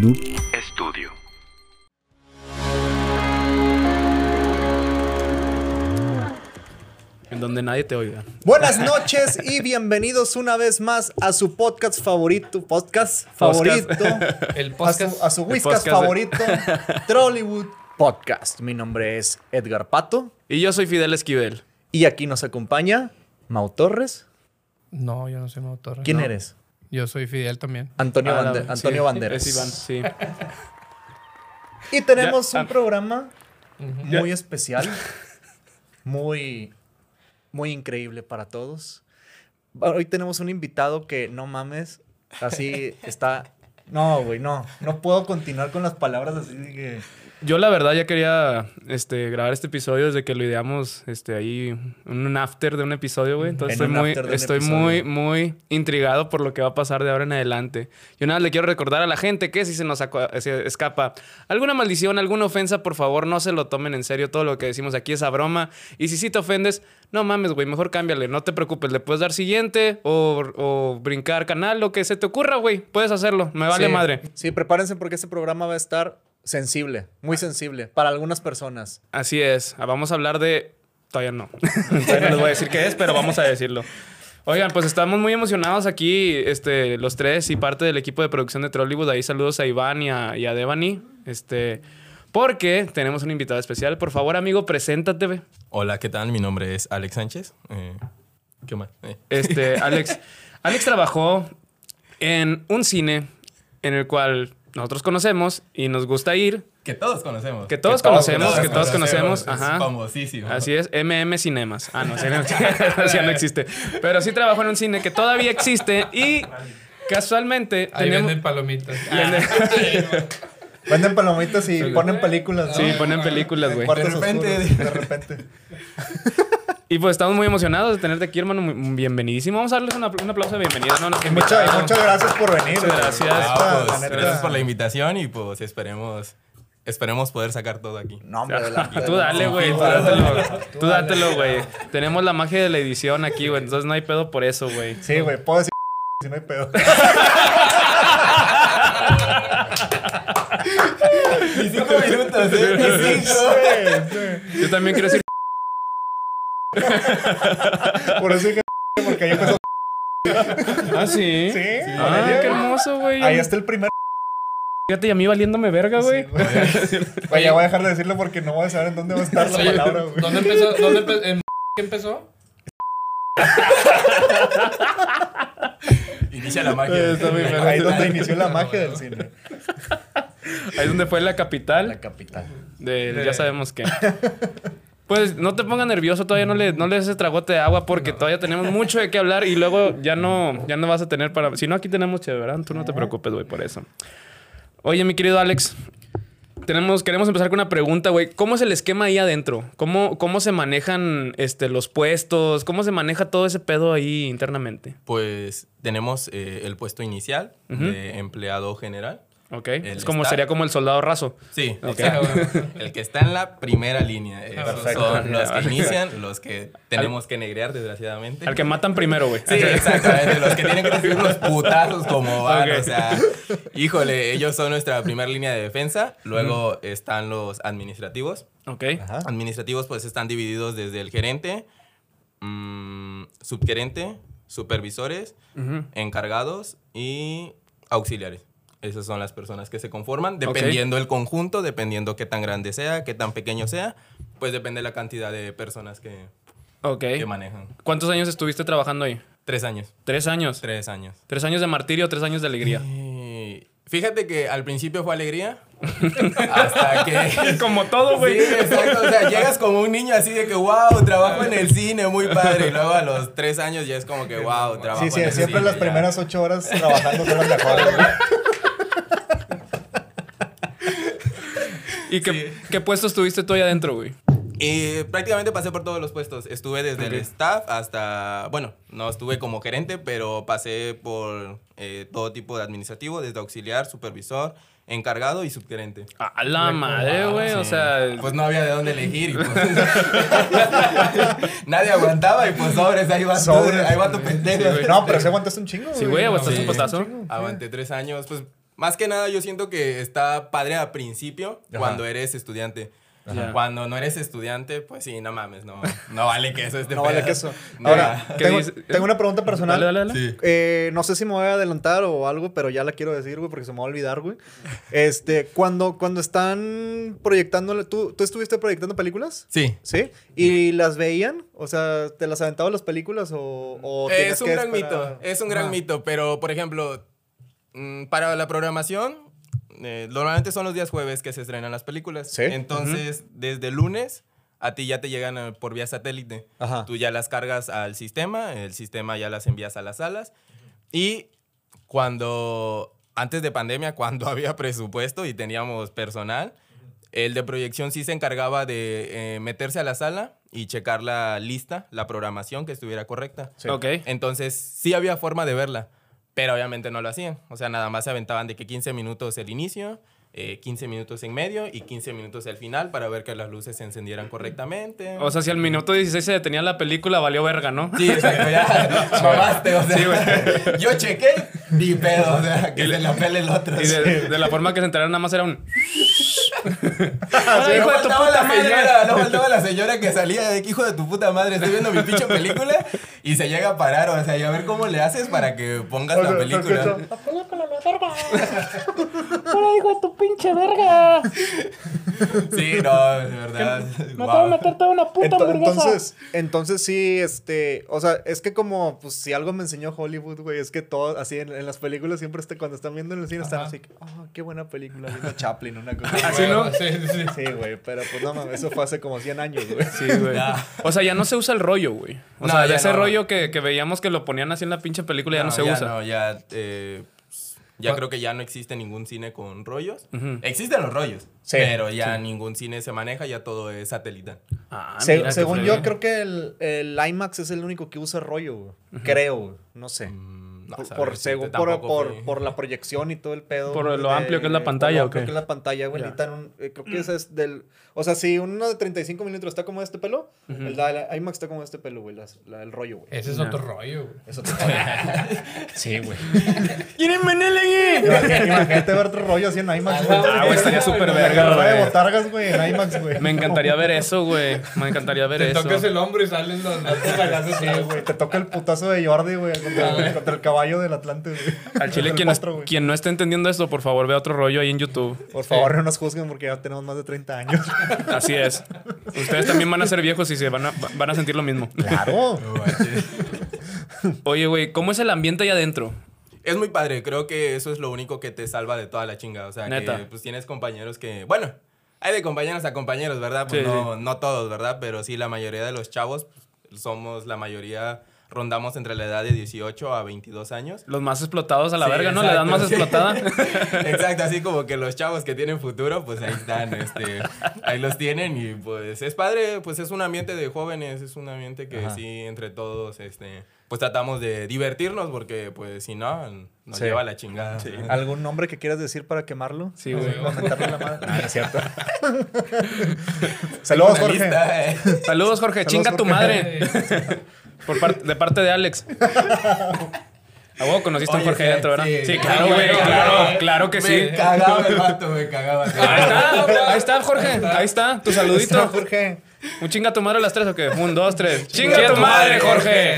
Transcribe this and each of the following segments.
Noob Studio. En donde nadie te oiga. Buenas noches y bienvenidos una vez más a su podcast favorito, podcast favorito, El a podcast. su, a su Whiskas podcast de- favorito, Trollywood Podcast. Mi nombre es Edgar Pato Y yo soy Fidel Esquivel. y aquí nos acompaña Mau Torres. No, yo no soy Mau Torres. ¿Quién No. eres? Yo soy Fidel también. Antonio, Ah, Bande- sí, Antonio Banderas. Es Iván, sí. Y tenemos Ya, un ah. programa muy especial, muy, muy increíble para todos. Hoy tenemos un invitado que, no mames, así está... No, güey, no. No puedo continuar con las palabras así de que... Yo la verdad ya quería este, grabar este episodio desde que lo ideamos este, ahí, un after de un episodio, güey. Entonces En estoy, muy, estoy episodio. muy, muy intrigado por lo que va a pasar de ahora en adelante. Yo nada, le quiero recordar a la gente que si se nos se escapa alguna maldición, alguna ofensa, por favor no se lo tomen en serio. Todo lo que decimos aquí es a broma. Y si sí te ofendes, no mames, güey, mejor cámbiale. No te preocupes, le puedes dar siguiente o, o brincar canal, lo que se te ocurra, güey. Puedes hacerlo, me vale Sí. madre. Sí, prepárense porque este programa va a estar sensible, muy sensible para algunas personas. Así es. Ah, Vamos a hablar de. Todavía no. Todavía no les voy a decir qué es, pero vamos a decirlo. Oigan, pues estamos muy emocionados aquí, este, los tres y parte del equipo de producción de Trollywood. Ahí saludos a Iván y a, y a Devani. Este, porque tenemos un invitado especial. Por favor, amigo, preséntate. Hola, ¿qué tal? Mi nombre es Alex Sánchez. Eh, ¿Qué más? Eh, Este, Alex. Alex trabajó en un cine en el cual nosotros conocemos y nos gusta ir. que todos conocemos. Que todos Que todos conocemos, que todos conocemos. Es Ajá. famosísimo. Así es, MM Cinemas. Ah, no, ya no existe. Pero sí trabajo en un cine que todavía existe y casualmente Ahí tenemos... venden palomitas. Venden palomitas y ponen películas. ¿no? Sí, ponen películas, güey. De repente. de repente. Y pues estamos muy emocionados de tenerte aquí, hermano. Muy- Bienvenidísimo. Vamos a darles una- un aplauso de bienvenida. ¿no? Muchas, muchas gracias por venir. Muchas gracias. Pues, la gracias por la invitación y pues esperemos, esperemos poder sacar todo aquí. No, hombre, adelante. Tú dale, güey. Tú dátelo. Tú dátelo, güey. Tenemos la magia de la edición aquí, güey. Entonces no hay pedo por eso, güey. Sí, güey, puedo decir si no hay pedo. Ni cinco minutos, ¿eh? Ni cinco. Yo también quiero decir... sí. Por eso dije porque ahí empezó. Ah, sí. Sí, Ah, órale. qué hermoso, güey. Ahí está el primer. Fíjate, y a mí valiéndome verga, güey. Sí, güey. Güey, ya voy a dejar de decirlo porque no voy a saber en dónde va a estar la palabra, güey. ¿Dónde empezó? ¿Dónde empe- en qué empezó? Inicia la magia. Está muy bien. Ahí es donde inició la magia del cine. Ahí es donde fue la capital. La capital. De, ya sabemos qué. Pues no te pongas nervioso, todavía no le, no le des ese tragote de agua porque todavía tenemos mucho de qué hablar y luego ya no, ya no vas a tener para. Si no, aquí tenemos chévere, ¿verdad? Tú no te preocupes, güey, por eso. Oye, mi querido Alex, tenemos, queremos empezar con una pregunta, güey. ¿Cómo es el esquema ahí adentro? ¿Cómo, cómo se manejan este, los puestos? ¿Cómo se maneja todo ese pedo ahí internamente? Pues tenemos eh, el puesto inicial de empleado general. ¿Ok? El es como sería como el soldado raso. Sí, Ok. exacto. El que está en la primera línea. Esos Perfecto. son los que inician, los que tenemos que negrear, desgraciadamente. Al que matan primero, güey. Sí, exactamente. Los que tienen que recibir los putazos como van. O sea, híjole, ellos son nuestra primera línea de defensa. Luego están los administrativos. Ok. Ajá. Administrativos, pues están divididos desde el gerente, mm, subgerente, supervisores, encargados y auxiliares. Esas son las personas que se conforman, dependiendo el conjunto, dependiendo qué tan grande sea, qué tan pequeño sea, pues depende la cantidad de personas que, Ok. que manejan. ¿Cuántos años estuviste trabajando ahí? Tres años. Tres años. Tres años. Tres años de martirio, tres años de alegría. Y fíjate que al principio fue alegría. hasta que. Como todo, Sí, exacto. O sea, llegas como un niño así de que, wow, trabajo en el cine, muy padre. Y luego a los tres años ya es como que, wow, trabajo Sí, sí, en el siempre cine. las ya. primeras ocho horas trabajando son las mejores. güey. ¿Y qué, Sí. qué puestos tuviste tú ahí adentro, güey? Y prácticamente pasé por todos los puestos. Estuve desde el staff hasta, bueno, no estuve como gerente, pero pasé por eh, todo tipo de administrativo, desde auxiliar, supervisor, encargado y subgerente. A la madre, güey. O sea, pues no había de dónde elegir. y pues- Nadie aguantaba y pues sobres, ahí va, Sobres. tu, ahí va tu pendejo. No, pero se aguantaste un chingo. sí, güey, aguantaste Sí. un putazo. Aguanté tres años, pues Más que nada, yo siento que está padre al principio Ajá. cuando eres estudiante. Ajá. Cuando no eres estudiante, pues sí, no mames, no, no vale que eso No vale que eso. No, Ahora, ¿Qué tengo, una pregunta personal. Dale, dale, dale. Sí. Eh, no sé si me voy a adelantar o algo, pero ya la quiero decir, güey, porque se me va a olvidar, güey. Este, cuando, cuando están proyectando, ¿tú, ¿tú estuviste proyectando películas? Sí. ¿Sí? ¿Y las veían? O sea, ¿te las aventaban las películas o, o Es un que gran esperar? mito, es un gran mito, pero por ejemplo, para la programación, eh, normalmente son los días jueves que se estrenan las películas. Sí. Entonces, desde el lunes a ti ya te llegan eh, por vía satélite. Ajá. Tú ya las cargas al sistema, el sistema ya las envías a las salas. Y cuando, antes de pandemia, cuando había presupuesto y teníamos personal, el de proyección sí se encargaba de eh, meterse a la sala y checar la lista, la programación que estuviera correcta. Sí. Entonces, sí había forma de verla, pero obviamente no lo hacían. O sea, nada más se aventaban de que 15 minutos el inicio, eh, 15 minutos en medio y 15 minutos al final para ver que las luces se encendieran correctamente. O sea, si al minuto 16 se detenía la película, valió verga, ¿no? Sí, exacto, ya mamaste, o sea, yo chequé, ni pedo, o sea, que se la pele el otro. Y de, de la forma que se enteraron, nada más era un. Ah, no hijo de tu faltaba puta la madre. señora, no faltaba la señora que salía de que hijo de tu puta madre, estoy viendo mi pinche película y se llega a parar, o sea, y a ver cómo le haces para que pongas O sea, la se película. escucha, Hola, hijo de tu pinche verga. Sí, no, de verdad. Me wow. acabo de meter toda una puta hamburguesa. entonces, entonces sí, este, o sea, es que como, pues si algo me enseñó Hollywood, güey, es que todo, así en, en las películas siempre este, cuando están viendo en el cine están así, oh, qué buena película, viendo Chaplin, una cosa Así, ¿no? Sí, sí, sí. Sí, güey, pero pues no mames, eso fue hace como 100 años, güey. Sí, güey. O sea, ya no se usa el rollo, güey. O No, sea, ya ese no. rollo que, que veíamos que lo ponían así en la pinche película ya no, se usa. No, ya, eh, ya ¿Cuál? creo que ya no existe ningún cine con rollos. Existen los rollos, Sí, pero ya ningún cine se maneja, ya todo es satelital. Ah, Se- según yo, creo que el, el IMAX es el único que usa rollo, güey. Creo, no sé. Mm, no por, por, según, por, por, por la proyección y todo el pedo. Por güey, lo amplio que es la por pantalla, lo ¿o amplio qué? que es la pantalla, güey. Necesitan un- eh, creo que ese es del... O sea, si uno de 35 milímetros está como este pelo, el de IMAX está como este pelo, güey. el rollo, güey. Ese es Ya. otro rollo, güey. Eso te... sí, güey. ¿Quieren aquí? Imagínate, ver otro rollo así en IMAX, güey. Ah, güey, estaría súper verga, carrera de güey. botargas, güey, en IMAX, güey. Me encantaría ver eso, güey. Me encantaría ver Te eso. tocas el hombro y salen los. Sí, güey, te toca el putazo de Jordi, güey, contra, el- el caballo del Atlante, güey. Al chile, quien, potro, no esté entendiendo esto, por favor, vea otro rollo ahí en YouTube. Por favor, no nos juzguen porque ya tenemos más de 30 años. Así es. Ustedes también van a ser viejos y se van a, van a sentir lo mismo. Claro. Oye, güey, ¿cómo es el ambiente ahí adentro? Es muy padre, creo que eso es lo único que te salva de toda la chinga. O sea, Neta. que pues tienes compañeros que, bueno, hay de compañeros a compañeros, ¿verdad? Pues Sí, no, no todos, ¿verdad? Pero sí, la mayoría de los chavos pues, somos la mayoría, rondamos entre la edad de 18 a 22 años. Los más explotados a la Sí, verga, ¿no? La edad más sí. explotada. Exacto, así como que los chavos que tienen futuro, pues ahí están, este, ahí los tienen y pues es padre, pues es un ambiente de jóvenes, es un ambiente que Ajá. sí, entre todos, este, pues tratamos de divertirnos porque pues si no, nos Sí. lleva la chingada. ¿Algún nombre que quieras decir para quemarlo? Sí, güey. Para mentarle la madre. Ah, no es cierto. Saludos, Jorge. lista, eh. Saludos, Jorge. Saludos, Chinga tu madre. Por parte- de parte de Alex. A huevo conociste a un Jorge sí, adentro, ¿verdad? sí. Sí, claro, güey. claro. Claro, claro que sí. Me cagaba el vato, me cagaba. Ahí está, ahí está, Jorge. Ahí está, tu Está, saludito. Jorge. ¿Un chinga tu madre a las tres o qué? Un, dos, tres. ¡Chinga tu madre, Jorge!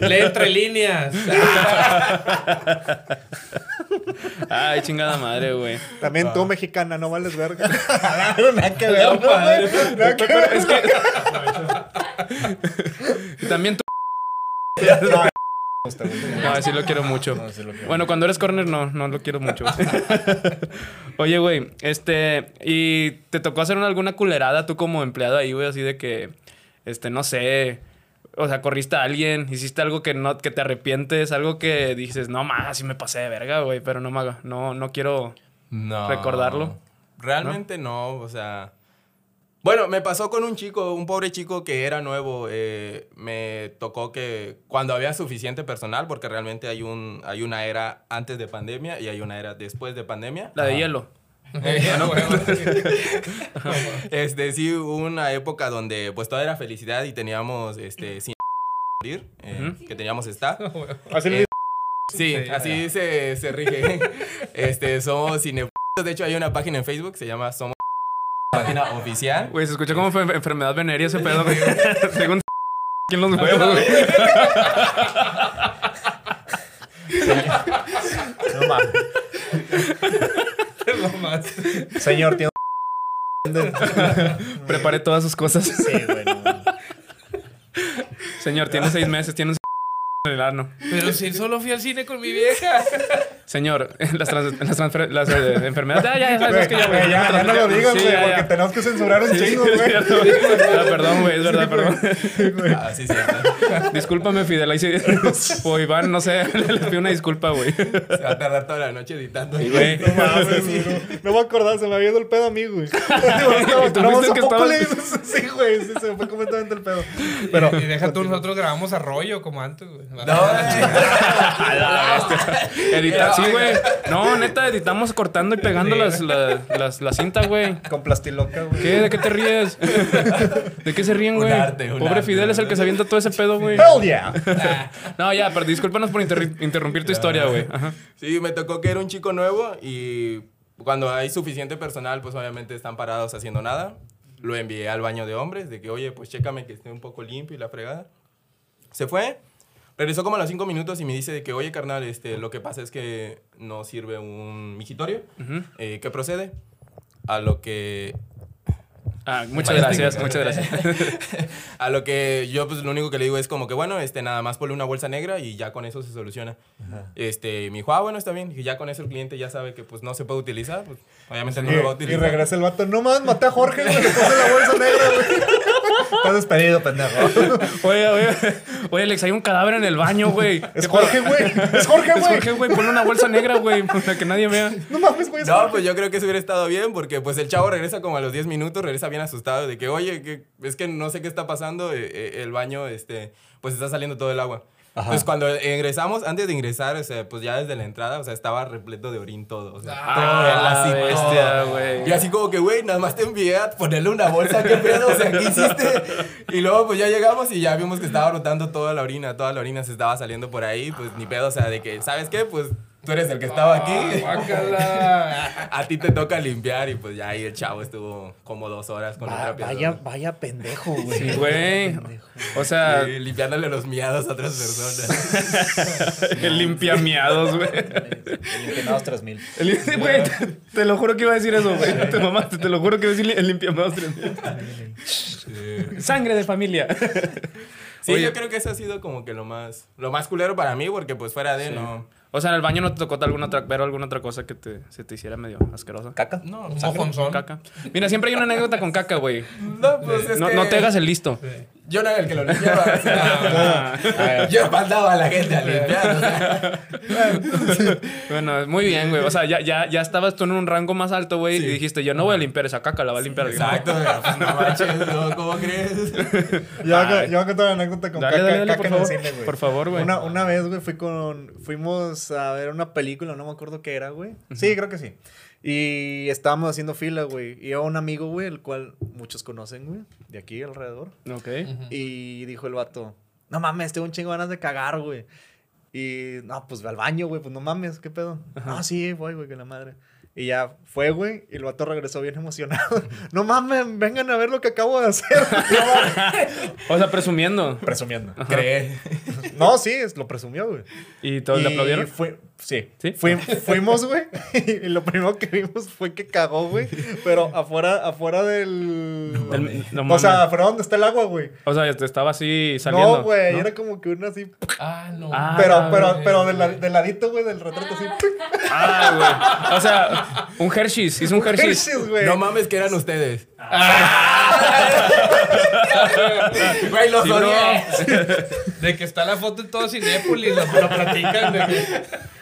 Lee entre líneas. Ay, chingada madre, güey. También Ah. tú, mexicana, no vales verga. Nada que ver, ¿no, padre. güey? Nada que ver. Es que. También tú. No, sí lo quiero mucho. No, sí lo quiero. Bueno, cuando eres corner, no, no lo quiero mucho. Oye, güey, este. ¿Y te tocó hacer una- alguna culerada tú como empleado ahí, güey? Así de que. Este, no sé. O sea, corriste a alguien, hiciste algo que no, que te arrepientes, algo que dices, no más, sí me pasé de verga, güey, pero no me haga, no, no quiero. No. ¿Recordarlo? Realmente no, o sea. Bueno, me pasó con un chico, un pobre chico que era nuevo. eh, me tocó que cuando había suficiente personal, porque realmente hay, un, hay una era antes de pandemia y hay una era después de pandemia. La de hielo. Este, sí, hubo una época donde pues toda era felicidad y teníamos, este, sin morir, eh, que teníamos le Eh. Sí, así se, se rige. Este, somos cine. De hecho, hay una página en Facebook, se llama Somos página oficial. Güey, se escucha como enfer- enfermedad venérea ese pedo, güey. Según ¿Quién los huevos, güey? No mames. Señor, tiene. Preparé todas sus cosas. Sí, güey. no mames. Señor, tiene seis meses, tiene un en el ano. Pero si solo fui al cine con mi vieja. Señor, las, trans- las, transfer- las eh, enfermedades. Ya, ya, ya sabes es que ya, güey. Ya, ya no lo digas, Sí, güey, ya, porque tenemos que censurar un Sí, chingo, es güey. cierto. Ah, perdón, güey, es verdad, perdón. Ah, sí, cierto. Discúlpame, Fidel. Ahí sí. O Iván, no sé, les pido una disculpa, güey. Se va a tardar toda la noche editando. Sí, güey. No mames, güey, no, no me acordaba, se me había ido el pedo a mí, güey. tú No, fuiste el ¿a que le dices? Sí, güey, sí, se me fue completamente el pedo. Pero, Y deja tú, nosotros grabamos a rollo como antes, güey. No. Editar, sí, güey. No, neta, editamos cortando y pegando las, la, las, la cinta, güey. con plastiloca, güey. ¿Qué? ¿De qué te ríes? ¿De qué se ríen, güey? Pobre arte, Fidel es el que se avienta todo ese pedo, güey. Hell yeah. No, ya, pero discúlpanos por interrumpir tu historia, güey. Sí, me tocó que era un chico nuevo y cuando hay suficiente personal, pues obviamente están parados haciendo nada. Lo envié al baño de hombres, de que, oye, pues chécame que esté un poco limpio y la fregada. Se fue, regresó como a los cinco minutos y me dice de que, oye, carnal, este, lo que pasa es que no sirve un migitorio. Eh, ¿Qué procede? A lo que Ah, muchas gracias, muchas gracias. a lo que yo pues lo único que le digo es como que bueno, este nada más ponle una bolsa negra y ya con eso se soluciona. Este, me dijo, "Ah, bueno, está bien." Y ya con eso el cliente ya sabe que pues no se puede utilizar, pues obviamente no lo va a Y, y utilizar. regresa el vato. No mames, maté a Jorge. Le puse la bolsa negra, güey. Estás despedido, pendejo. Oye, oye, oye, Alex, hay un cadáver en el baño, güey. Es Jorge, güey. Es Jorge, Es güey. Jorge, güey. Ponle una bolsa negra, güey, para que nadie vea. No mames, güey. es No, pues yo creo que eso hubiera estado bien porque pues el chavo regresa como a los 10 minutos, regresa bien asustado de que, oye, que, es que no sé qué está pasando, eh, eh, el baño, este, pues está saliendo todo el agua. Entonces cuando ingresamos, antes de ingresar, o sea, pues ya desde la entrada, o sea, estaba repleto de orín todo, o sea, todo el Ah, así, todo. Y así como que, güey, nada más te envié a ponerle una bolsa, ¿qué pedo? O sea, ¿qué hiciste? Y luego pues ya llegamos y ya vimos que estaba brotando toda la orina, toda la orina se estaba saliendo por ahí, pues ni pedo, o sea, de que, ¿sabes qué? Pues tú eres el que estaba aquí. Guácala. A ti te toca limpiar y pues ya ahí el chavo estuvo como dos horas con Va- trapeador. vaya, vaya pendejo, güey. Sí, güey. O sea, Sí, limpiándole los miados a otras personas. el limpiamiados, güey. El Ingenados 3000. El- Güey, te, te lo juro que iba a decir eso, güey. Te mamaste, te lo juro que iba a decir el limpiamiados. Sangre de familia. Sí, Oye. yo creo que eso ha sido como que lo más, lo más culero para mí, porque pues fuera de, no. O sea, en el baño no te tocó alguna otra, ver alguna otra cosa que te, se te hiciera medio asquerosa. ¿Caca? No, mojonzón. Caca. Mira, siempre hay una anécdota con caca, güey. no, pues es No, que no te hagas el listo. Yo no era el que lo limpiaba. o sea, yo mandaba a la gente a limpiar. o sea. Bueno, muy bien, güey. O sea, ya, ya, ya estabas tú en un rango más alto, güey, y dijiste, yo no voy a limpiar esa caca, la va a limpiar alguien. Exacto, pero, pues no. ¿cómo crees? Yo voy a- yo voy a contar una anécdota con Dale, caca, dale, dale, caca por en favor. el cine, güey. Por favor, güey. Una, una vez, güey, fui con... Fuimos a ver una película, no me acuerdo qué era, güey. Sí, creo que sí. Y estábamos haciendo fila, güey. Y iba un amigo, güey, el cual muchos conocen, güey, de aquí alrededor. Ok. Y dijo el vato, no mames, tengo un chingo de ganas de cagar, güey. Y, no, pues ve al baño, güey, pues no mames, ¿qué pedo? No, sí, voy, güey, que la madre. Y ya fue, güey, y el vato regresó bien emocionado. no mames, vengan a ver lo que acabo de hacer. O sea, presumiendo. Presumiendo. Cree. No, sí, es- lo presumió, güey. ¿Y todos le Y aplaudieron? fue- sí. ¿Sí? Fui- fuimos, güey. Y lo primero que vimos fue que cagó, güey. Pero afuera, afuera del. No o sea, afuera donde está el agua, güey. O sea, te estaba así saliendo. No, güey. ¿no? Era como que una así. Ah, no. Ah, Pero, pero, pero del, la- del ladito, güey, del retrato así. Ah, güey. O sea, un Hershey's. Hizo un Hershey's. Hershey's, güey. No mames que eran ustedes. Güey, los Sí. De que está la foto en todo Cinépolis, lo, lo platican. De que,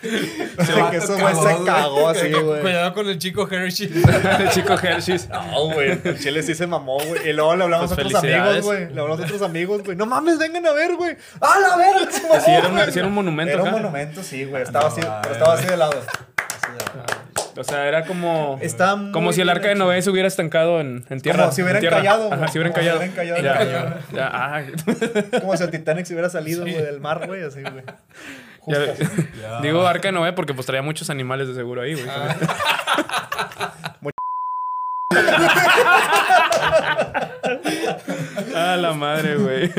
De que eso, güey, se cagó, güey. así, güey. cuidado con el chico Hershey. El chico Hershey's. No, güey. El chile sí se mamó, güey. Y luego le hablamos Pues a otros amigos, güey. Le hablamos a otros amigos, güey. No mames, vengan a ver, güey. ¡Ah, la verga! Se Sí, era un, güey. sí era un monumento. Era un monumento, sí, güey. Estaba así, pero estaba así de lado. O sea, era como. Está como si el arca de Noé se hubiera estancado en, en tierra. Como si hubiera en tierra. encallado, Ajá, si hubiera Como si encallado. hubiera encallado Ya, en el ya, ah. Como si el Titanic se hubiera salido, del mar, güey, así, güey. Ya- Digo Arca de Noé porque pues traía muchos animales de seguro ahí, güey. ah, la madre, güey.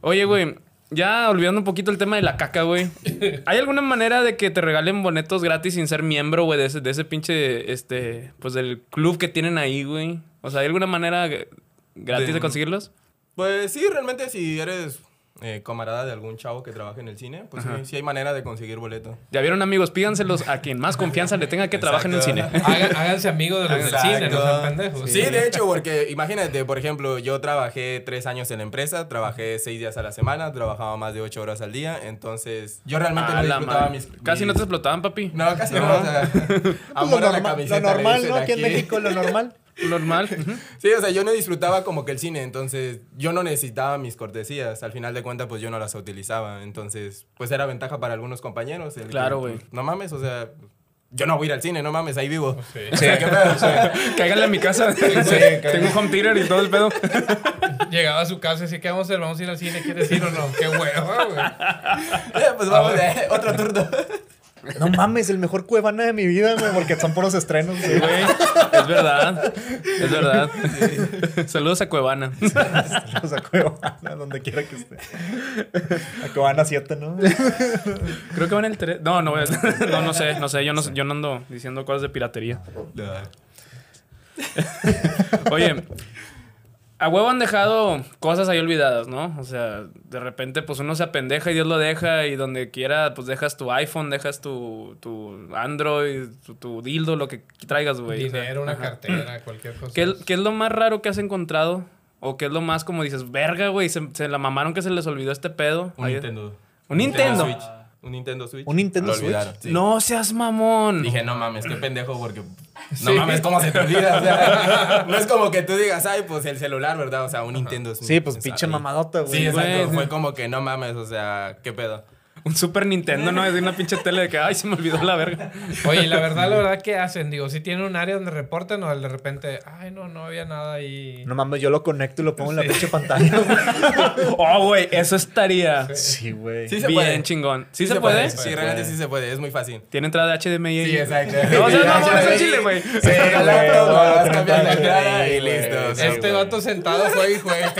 Oye, güey, ya olvidando un poquito el tema de la caca, güey. ¿Hay alguna manera de que te regalen boletos gratis sin ser miembro, güey, de ese, de ese pinche, este, pues del club que tienen ahí, güey? O sea, ¿hay alguna manera g- gratis de, De- conseguirlos? Pues sí, realmente si eres eh, camarada de algún chavo que trabaja en el cine, pues sí, sí hay manera de conseguir boleto. Ya vieron, amigos, pídanselos a quien más confianza le tenga que trabajar en el cine. Haga- háganse amigos de los del cine, no sean pendejos. Sí, de hecho, porque imagínate, por ejemplo, yo trabajé tres años en la empresa, trabajé seis días a la semana, trabajaba más de ocho horas al día, entonces yo realmente Ah, no disfrutaba mis... Casi no te explotaban, papi. No, casi no. o sea, amor lo, a la norma- lo camiseta, normal, ¿no? Aquí en. México, lo normal. Normal. Sí, o sea, yo no disfrutaba como que el cine, entonces yo no necesitaba mis cortesías. Al final de cuentas, pues yo no las utilizaba. Entonces, pues era ventaja para algunos compañeros. el Claro, güey. No mames, o sea, yo no voy a ir al cine, no mames, ahí vivo. Sí. O sea, ¿qué pedo? O sea, Cáiganle a mi casa. Tengo un home theater y todo el pedo. Llegaba a su casa y decía, ¿qué vamos a hacer? ¿Vamos a ir al cine? ¿Quieres ir o no? ¡Qué hueva, güey! eh, pues vamos, eh, otro turno. No mames, el mejor cuevana de mi vida, güey, porque son puros estrenos, güey. Güey, es verdad. Es verdad. Saludos a Cuevana. O sea, cuevana, donde quiera que esté. A cuevana 7, ¿no? Creo que van el 3. No, no, a- no, no sé, no sé. Yo no, yo no ando diciendo cosas de piratería. Oye, a huevo han dejado cosas ahí olvidadas, ¿no? O sea, de repente, pues uno se apendeja y Dios lo deja, y donde quiera, pues dejas tu iPhone, dejas tu, tu Android, tu, tu dildo, lo que traigas, güey. O sea, Dinero, una ajá. cartera, cualquier cosa. ¿Qué, qué es lo más raro que has encontrado? ¿O qué es lo más como dices, verga, güey? Se, se la mamaron que se les olvidó este pedo. Un Ahí- Nintendo. ¿Un Nintendo? Switch. Un Nintendo Switch. ¿Un Nintendo Switch? sí. No seas mamón. Dije, no mames, qué pendejo, porque no mames, ¿cómo se te olvida? O sea, no es como que tú digas, ay, pues el celular, ¿verdad? O sea, un Nintendo Switch. Sí, pues O sea, pinche ahí- mamadota, güey. Sí, exacto. Güey. Fue como que no mames, o sea, ¿qué pedo? Un Super Nintendo, ¿no? Es de una pinche tele de que, ay, se me olvidó la verga. Oye, la verdad, la verdad, ¿qué hacen? Digo, si tienen un área donde reportan o de repente, ay, no, no había nada ahí. No mames, yo lo conecto y lo pongo en la pinche pantalla, güey. Oh, güey, eso estaría Sí, güey. Sí se bien puede. chingón. ¿Sí, se, puede? Sí, realmente sí se puede, es muy fácil. Tiene entrada de HDMI. Sí, exacto. No, o sea, no, no, es chile, güey. Sí, güey, y listo. este vato sentado fue y juega.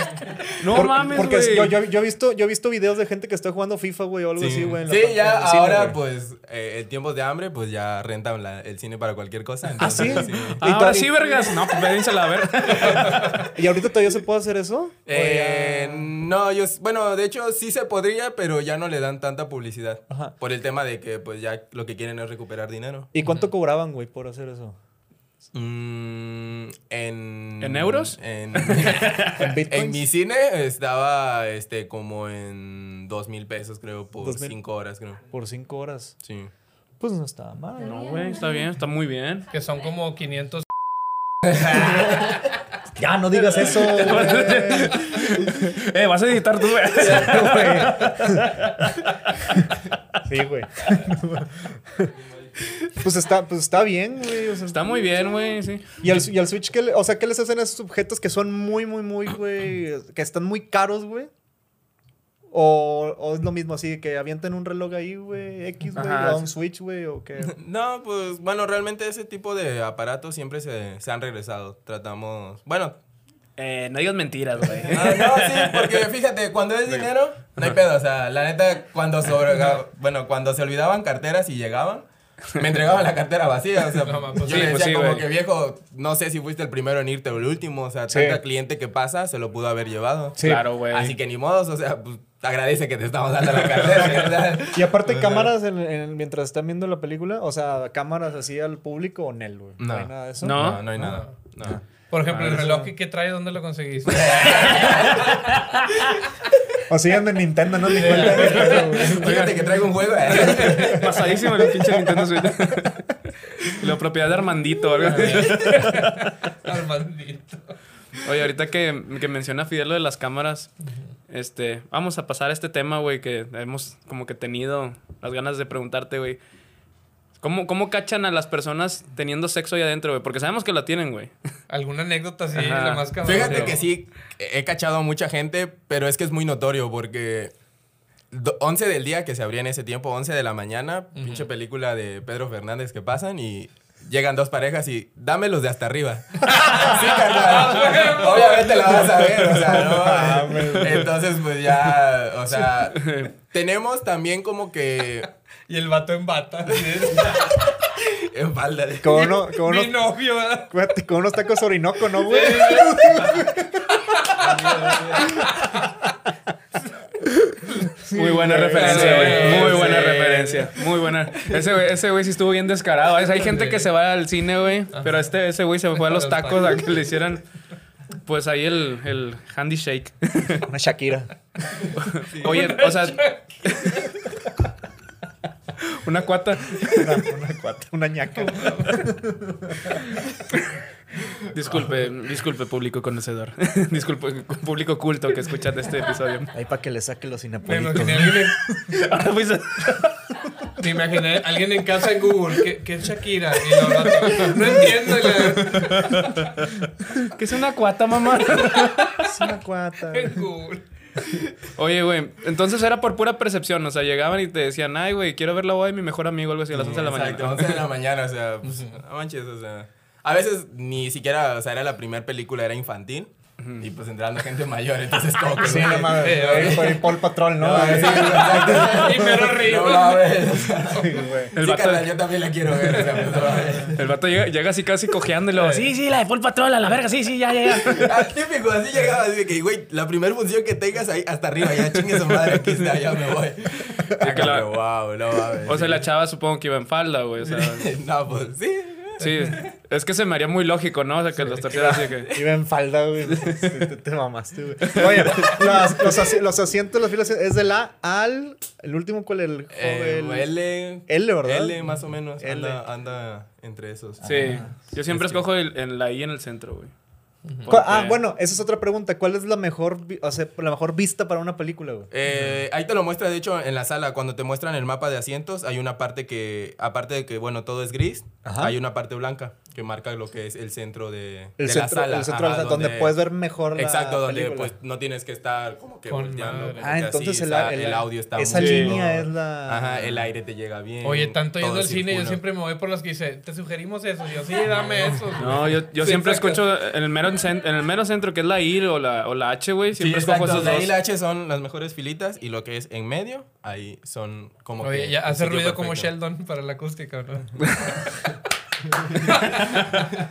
No mames, porque güey. yo, yo, yo he visto, yo he visto videos de gente que está jugando FIFA, güey, o algo Sí, güey. Sí, ya el cine, ahora, güey. pues, eh, en tiempos de hambre, pues ya rentan la- el cine para cualquier cosa. ¿Ah, sí? entonces, ¿Y Ahora sí, vergas. No, pues vénsela a ver. ¿Y ahorita todavía se puede hacer eso? Eh, no, yo, bueno, de hecho sí se podría, pero ya no le dan tanta publicidad. Ajá. Por el tema de que pues ya lo que quieren es recuperar dinero. ¿Y cuánto cobraban, güey, por hacer eso? Mm, en, ¿En euros? En, ¿En mi cine estaba este como en dos mil pesos, creo, por cinco horas, creo. Por cinco horas. Sí. Pues no estaba mal. No, güey, está bien, está muy bien. Que son como 500. Ya, no digas eso. Eh, vas a editar tú, güey. Sí, güey. Pues está, pues está bien, güey. o sea, Está muy bien, güey, sí. Y al, y al Switch, ¿qué le- o sea, ¿qué les hacen a esos objetos que son muy, muy, muy, güey? Que están muy caros, güey. O, o es lo mismo así, que avienten un reloj ahí, güey, X, güey, o un. Switch, güey, o qué. No, pues bueno, realmente ese tipo de aparatos siempre se, se han regresado. Tratamos, bueno, Eh, no digas mentiras, güey. Ah, no, sí, porque fíjate, cuando es dinero, no hay pedo. O sea, la neta, cuando sobre, bueno, cuando se olvidaban carteras y llegaban, me entregaban la cartera vacía. O sea, No, mames, yo sí, le pues decía sí, como que viejo, no sé si fuiste el primero en irte o el último. O sea, Sí. tanta cliente que pasa, se lo pudo haber llevado. Sí. Claro, güey. Así que ni modos, o sea, pues agradece que te estamos dando la cartera, ¿verdad? Y aparte, cámaras en- en- mientras están viendo la película, o sea, cámaras así al público o Nel, güey. No. hay nada de eso. No. No, no hay nada. No. Por ejemplo, Ah, el reloj que, que trae, ¿dónde lo conseguiste? O sigan de Nintendo, no cuenta. güey. Fíjate que traigo un juego. ¿eh? Pasadísimo el pinche Nintendo Switch. La propiedad de Armandito, ¿verdad? Armandito. Oye, ahorita que, que menciona Fidel lo de las cámaras, este, vamos a pasar a este tema, güey, que hemos como que tenido las ganas de preguntarte, güey. ¿Cómo, ¿Cómo cachan a las personas teniendo sexo ahí adentro, güey? Porque sabemos que la tienen, güey. ¿Alguna anécdota así, Ajá. la más cabrón? Fíjate que sí, he cachado a mucha gente, pero es que es muy notorio porque do- 11 del día que se abría en ese tiempo, 11 de la mañana, pinche película de Pedro Fernández que pasan y llegan dos parejas y dame los de hasta arriba. sí, carnal. Obviamente la vas a ver, o sea, no. Entonces, pues ya, o sea, tenemos también como que Y el vato en bata. en falda de... Con, uno, con, Mi unos, novio, ¿verdad? con unos tacos orinoco, ¿no, güey? Muy buena referencia, Sí, güey. Muy sí. buena referencia. Muy buena. Ese güey, ese sí estuvo bien descarado. Es- Hay gente que se va al cine, güey. Pero este, ese güey se fue a los tacos a que le hicieran. Pues ahí el, el handy shake. Una Shakira. Oye, o sea. Una cuata. Una, una cuata, una ñaca. Disculpe, disculpe, público conocedor. disculpe, público culto que escuchan este episodio. Ahí para que le saque los Me inapolitos. imaginé a alguien en, Ahora pues, me imaginé a alguien en casa en Google. ¿Qué, qué es Shakira? Y los vatos, no entiendo. le- ¿Qué es una cuata, mamá? Es una cuata. En Google. Oye, güey, entonces era por pura percepción. O sea, llegaban y te decían, ay, güey, quiero ver la boda de mi mejor amigo, algo así, a las 11 de la Exacto, mañana. 11 de la mañana, o sea, pues, no manches, o sea. A veces ni siquiera, o sea, era la primera película, era infantil. Y pues entrando gente mayor, entonces como que... Sí, no mames. Fue Paul Patrol, ¿no? No, sí. Y mero arriba. No mames. sí. El sí, vato- carnal, yo también la quiero ver, o sea, pues. El vato llega, llega así casi cojeando y luego, sí, sí, la de Paul Patrol, a la verga, sí, sí, ya, ya, ya. Ah, típico, así llegaba, así de que, güey, la primera función que tengas ahí hasta arriba, ya chingue su madre, aquí está, ya me voy. la- Pero, wow, no mames. O sea, la chava supongo que iba en falda, güey. O sea, No, pues sí. Sí. Es que se me haría muy lógico, ¿no? O sea, que los terceros así que... Iba en falda, güey. Sí, te, te mamaste, güey. Oye, las- los, asi- los asientos, las filas, es de la al. El último, ¿cuál? El Eh, joven. L. L, ¿verdad? L más o menos. L. Anda, anda entre esos. Sí. Yo siempre escojo el, en la I en el centro, güey. ¿Cuál- Ah, bueno, esa es otra pregunta. ¿Cuál es la mejor, o sea, la mejor vista para una película, güey? Eh, ahí te lo muestra, de hecho, en la sala. Cuando te muestran el mapa de asientos, hay una parte que, aparte de que, bueno, todo es gris, Ajá. hay una parte blanca que marca lo que es el centro de, El de centro, la sala. el centro de la sala, donde, puedes ver mejor la Exacto, donde película. pues no tienes que estar como que Con volteando. madre. Ah, entonces así el, está- el- el audio está Esa muy línea es la. Ajá, el aire te llega bien. Oye, tanto yendo al cine, yo siempre me voy por los que dice, te sugerimos eso. Y yo, sí, dame eso. No, yo, yo Sí, siempre exacto. escucho en el, mero en el mero centro, que es la I o la, o la H, güey. Sí, Siempre escojo exacto. esos La I y la H son las mejores filitas y lo que es en medio, ahí son como Oye, que ya hace ruido como. Sheldon para la acústica, ¿no?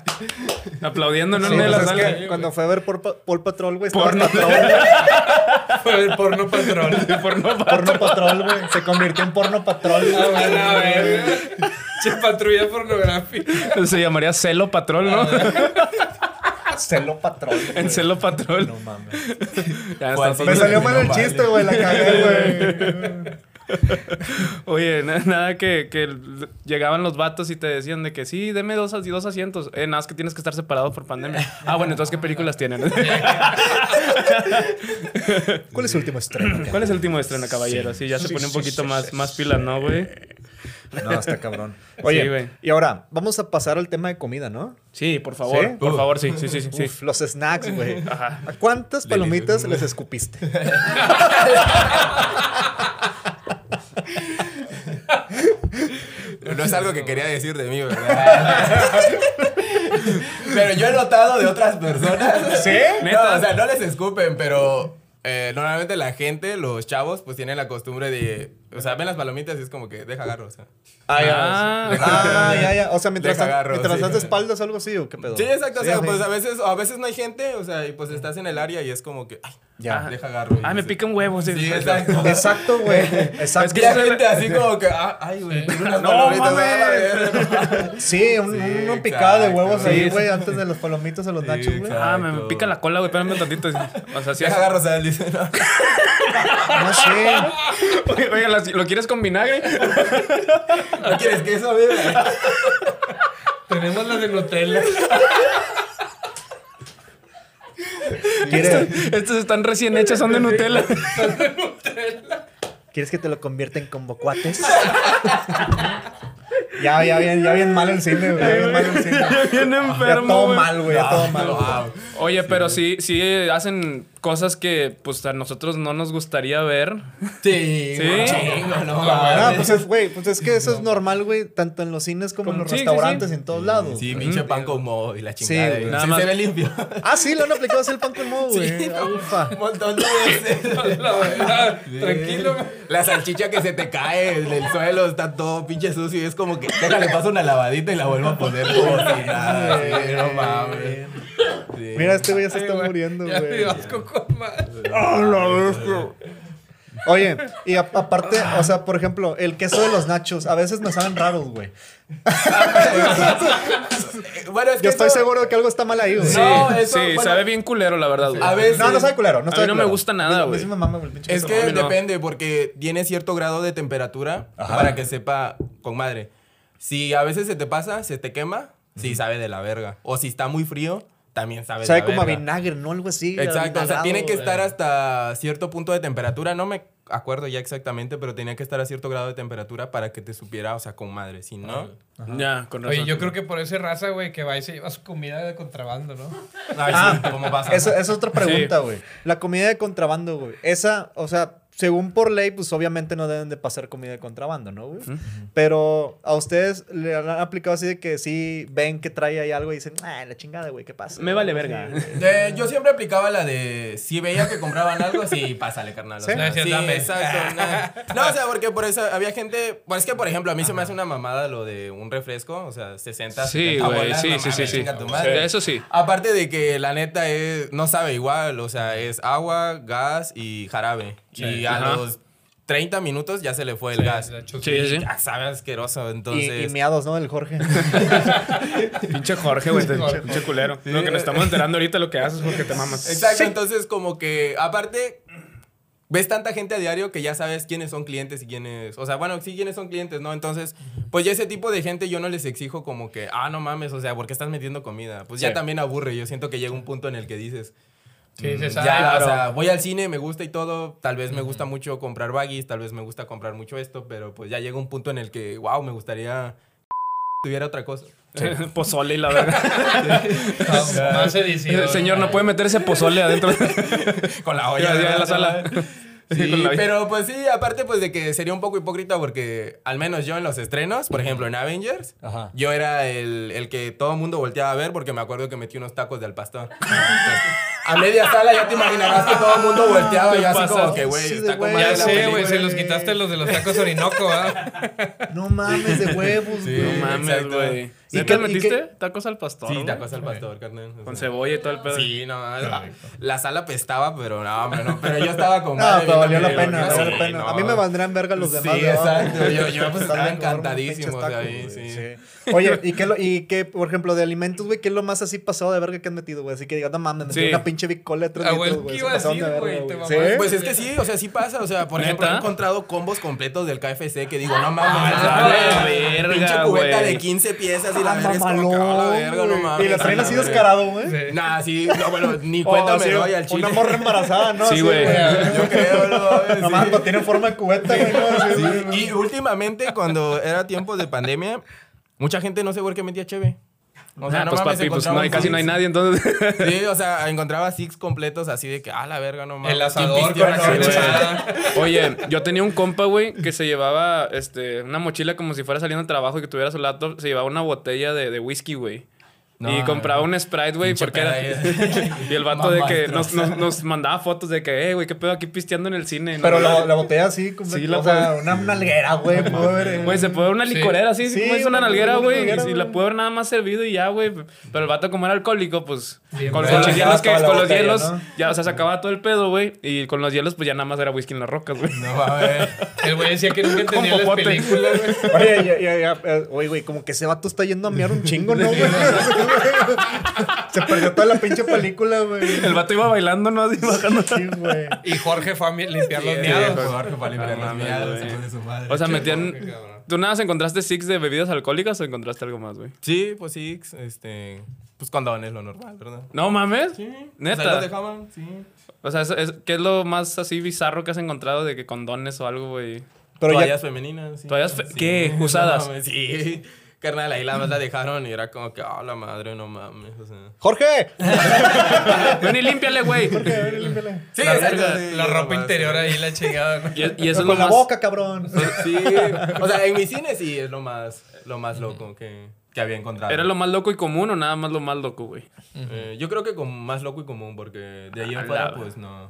Aplaudiendo en Sí, de pues las es salas. que cuando fue a ver por, Paul Patrol, güey, estaba Porno. Patrol, güey. Fue el porno patrón. Porno pa- porno Patrol, güey. Se convirtió en porno Patrol. Ah, a ver. Che, patrulla pornográfica. Se llamaría Celo Patrol, ¿no? Celo Patrol. güey. en Celo Patrol. No mames. Ya así. Me salió mal el No chiste, vale. güey. La cagué, güey. Oye, na- nada que, que llegaban los vatos y te decían de que sí, deme dos, as- dos asientos. Eh, nada, es que tienes que estar separado por pandemia. Ah, bueno, entonces, ¿qué películas tienen? ¿Cuál es su último estreno? ¿Cuál es el último estreno, caballero? Sí, ya se Sí, pone un poquito sí, más, sí, más pilas, ¿no, güey? No, está cabrón. Oye, Sí, güey. y ahora, vamos a pasar al tema de comida, ¿no? Sí, por favor. ¿Sí? Por favor, sí, sí, sí, sí. sí. Uf, los snacks, güey. ¿A cuántas palomitas les escupiste? No es algo que quería decir de mí, ¿verdad? pero yo he notado de otras personas. ¿Sí? No, o sea, no les escupen, pero eh, normalmente la gente, los chavos, pues tienen la costumbre de. O sea, ven las palomitas y es como que deja agarro, o sea. Ah, ya. Ah. Ah, ya, ya. O sea, mientras, Deja agarro, mientras sí. das de espaldas o algo así, ¿o qué pedo? Sí, exacto. O sea, sí. pues a veces, o a veces no hay gente, o sea, y pues estás en el área y es como que. Ay, Ya. deja agarro. Ah, me sí. pican huevos. Sí, exacto. Exacto, güey. Exacto. Es que Y la eso es- gente así como que, ah, ay, güey, No, mames. Sí, un, Sí, una picada de huevos ahí, güey, antes de los palomitos a los Sí, nachos, güey. Ah, me, me pica la cola, güey. Espérame un tantito. O sea, sí. Deja agarro, o sea, dice, no. No sé. Oye, oiga, ¿las- ¿lo quieres con vinagre? ¿No quieres queso, mira? Tenemos las de Nutella. ¿Quieres, Estas están recién hechas, son de Nutella. ¿Quieres que te lo convierta en combo cuates? Ya, ya bien, ya bien mal el cine, güey. Ya bien mal el cine. Bien Ya enfermo, todo güey. mal, güey. Ya todo mal. güey. Oye, pero sí, sí hacen cosas que pues a nosotros no nos gustaría ver. Sí, Sí. chingo, no Ah, mames. pues es, güey, pues es que eso es normal, güey, tanto en los cines como en los Sí, sí, restaurantes sí. en todos lados. Sí, pinche pan con moho y la chingada. güey. Sí, Nada más. se ve limpio. Ah, sí, lo han aplicado así el pan con moho, güey. Sí, Ah, no. ufa. Un montón de veces. La verdad, Tranquilo, güey. La salchicha que se te cae del suelo está todo pinche sucio y es como que déjale paso una lavadita y la vuelvo a poner como si nada. Sí, no mames. Sí. Mira, este güey ya se está güey, muriendo, Ya güey. asco con más. Oye, y a- aparte, o sea, por ejemplo, el queso de los nachos, a veces me saben raros, güey. Bueno, es que Yo estoy eso- seguro que algo está mal ahí, güey. Sí, No, eso, sí, bueno, sabe bien culero, la verdad, güey. A veces. No, no sabe culero. No A mí sabe no me culero. gusta nada, A mí- güey. sí me mama el pinche Es queso. que no. depende, porque tiene cierto grado de temperatura para que sepa con madre. Si a veces se te pasa, se te quema, sí sabe de la verga. O si está muy frío, también sabe de Sabe la como a verga. vinagre, ¿no? Algo así. Exacto, o sea, tiene que estar hasta cierto punto de temperatura. No me acuerdo ya exactamente, pero tenía que estar a cierto grado de temperatura para que te supiera, o sea, con madre. Si no, Ya, con razón. Oye, yo creo que por ese raza, güey, que va y se lleva su comida de contrabando, ¿no? ay, Ah, sí, ¿cómo pasa? Esa esa es otra pregunta, güey. La comida de contrabando, güey. Esa, o sea, según por ley, pues obviamente no deben de pasar comida de contrabando, ¿no, güey? Pero a ustedes le han aplicado así de que sí ven que trae ahí algo y dicen, ah, la chingada, güey, ¿qué pasa? Me vale verga. Eh, yo siempre aplicaba la de si veía que compraban algo, sí, pásale, carnal. O ¿Sí? sea, No, sí, "Dame". exacto. No. No, o sea, porque por eso había gente. Pues es que, por ejemplo, a mí se me hace una mamada lo de un refresco, o sea, 60, Sí, 70 güey, bolas, sí, no sí, sí, sí. chinga tu madre. Eso sí. Aparte de que la neta es, no sabe igual, o sea, es agua, gas y jarabe. Y a Ajá. los 30 minutos ya se le fue el gas. la. Sí, sí. Ya sabe asqueroso, Y, entonces. y miados, ¿no? El Jorge. Pinche Jorge, güey. Pinche, pinche culero. Lo que nos estamos enterando ahorita lo que haces porque te mamas. Exacto, entonces como que aparte ves tanta gente a diario que ya sabes quiénes son clientes y quiénes, o sea, bueno, sí quiénes son clientes, ¿no? Entonces, pues ya ese tipo de gente yo no les exijo como que, ah, no mames, o sea, ¿por qué estás metiendo comida? Pues ya Sí. también aburre, yo siento que llega un punto en el que dices, Sí, se "Mm, sabe. ya, claro. o sea, voy al cine, me gusta y todo, tal vez me gusta mucho comprar baggies, tal vez me gusta comprar mucho esto, pero pues ya llega un punto en el que, wow, me gustaría tuviera otra cosa. Pozole y la verga. Ah, Más edición. Señor, ¿no puede meter ese pozole adentro? con la olla en la sala. Sí, Sí, pero pues sí, aparte pues de que sería un poco hipócrita porque al menos yo en los estrenos, por ejemplo en Avengers, Ajá. yo era el, el que todo el mundo volteaba a ver porque me acuerdo que metí unos tacos del pastor. A media sala ya te imaginarás que todo el mundo volteaba y Te así como que, güey, está madre Ya sé, güey, se los quitaste los de los tacos Orinoco, ¿ah? No mames, de huevos, Sí. güey. No mames, exacto. güey. ¿Y ¿Neta qué- y metiste qué- tacos al pastor? Sí, tacos al pastor, carnal. o Con cebolla y todo el pedo. Sí, no, la, la sala pestaba, pero no, hombre, no. Pero yo estaba con No, pero valió la pena, películas. valió la Sí, pena. no. A mí me valdrán verga los Sí, demás. ¿verdad? exacto. Yo- yo, pues, estaba encantadísimo, tacos, ahí, sí. Oye, ¿y qué, lo, y qué, por ejemplo, de alimentos, güey, qué es lo más así pasado de verga que han metido, güey? Así que digas, no mames, metí Sí. una pinche bicola de tres Ah, litros, güey, güey. ¿qué se iba a de decir, verga, güey? Te. ¿Sí? Pues es que sí, o sea, sí pasa. O sea, por ejemplo, he encontrado combos completos del KFC que digo, no mames. Ah, verga, Pinche cubeta güey. de 15 piezas y la verga es como que, mamalón, "Ah, la verga, no güey. mames. Y la traen a así la verga". descarado, güey. Sí. Nah, sí, no, bueno, ni Oh, cuenta sí, me doy al chile. Una morra embarazada, ¿no? Sí, güey. Yo creo, no Nomás no tiene forma de cubeta. Y últimamente, cuando era tiempo de pandemia, mucha gente no sé por qué metía cheve. O sea, Ah, no pues mames, papi, pues no hay, casi no hay six. nadie, entonces. Sí, o sea, encontraba six completos así de que, ah, la verga, no mames. El ¿quién asador con la carnechada. Oye, yo tenía un compa, güey, que se llevaba este, una mochila como si fuera saliendo de trabajo y que tuviera su laptop. Se llevaba una botella de, de whisky, güey. No, y compraba un Sprite, güey, porque era... y el vato de que nos, nos, nos mandaba fotos de que, eh, güey, qué pedo aquí pisteando en el cine. ¿no? Pero la, la botella así, como Sí, la o sea, puedo- una nalguera, güey. eh. Güey, se puede ver una licorera así, Sí, como es una nalguera, güey. Y, la puede haber nada más servido y ya, güey. Pero el vato, como era alcohólico, pues. Bien, con, los hielos, que, con los botella, hielos, ¿no? ya, o sea, se acababa todo el pedo, güey. Y con los hielos, pues ya nada más era whisky en las rocas, güey. No mames. El güey decía que nunca entendía las películas, güey. Eh, oye, güey, como que ese vato está yendo a mear un chingo, ¿no, güey? Se perdió toda la pinche película, güey. El vato iba bailando, ¿no? Así bajando. Sí, güey. Y Jorge fue a limpiar los Sí, miados. Jorge para limpiar los miados, güey. O sea, metían. ¿Tú nada más encontraste six de bebidas alcohólicas o encontraste algo más, güey? Sí, pues sí, este... Pues condones, lo normal, ¿verdad? No mames. Sí. Neta. O sea, los dejaban, sí. O sea, es- es- ¿qué es lo más así bizarro que has encontrado de que condones o algo, güey? Pero ya- Toallas femeninas. sí. ¿Toallas fe- Sí. qué? No ¿Usadas? mames, sí. Carnal, ahí la más la dejaron y era como que, ah, la madre, no mames. O sea. ¡Jorge! Ven y límpiale, güey. Sí, La, exacto, la- sí, la no ropa más, interior sí. ahí, la chingada. ¿no? Y, y eso es lo Con la más... boca, cabrón. Sí, o sea, en mi cine sí es lo más, lo más loco que, que había encontrado. ¿Era lo más loco y común o nada más lo más loco, güey? Eh, yo creo que como más loco y común, porque de ahí en fuera, la- pues no.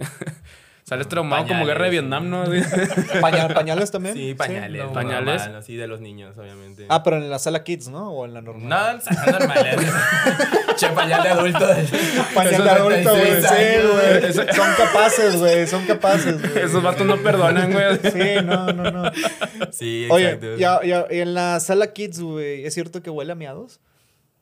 Sales traumado como guerra de. Vietnam, ¿no? Pañal- ¿Pañales también? Sí, pañales. no, pañales. normal, así de los niños, obviamente. Ah, pero en la sala kids, ¿no? O en la normal. No, son normales. che, pañal de adulto. Pañal de adulto, güey. 96 Sí, güey. Son capaces, güey. Son capaces, güey. Esos vatos no perdonan, güey. Sí, no, no, no. Sí, Oye, exacto. ya, ya, y en la sala kids, güey, ¿es cierto que huele a miados?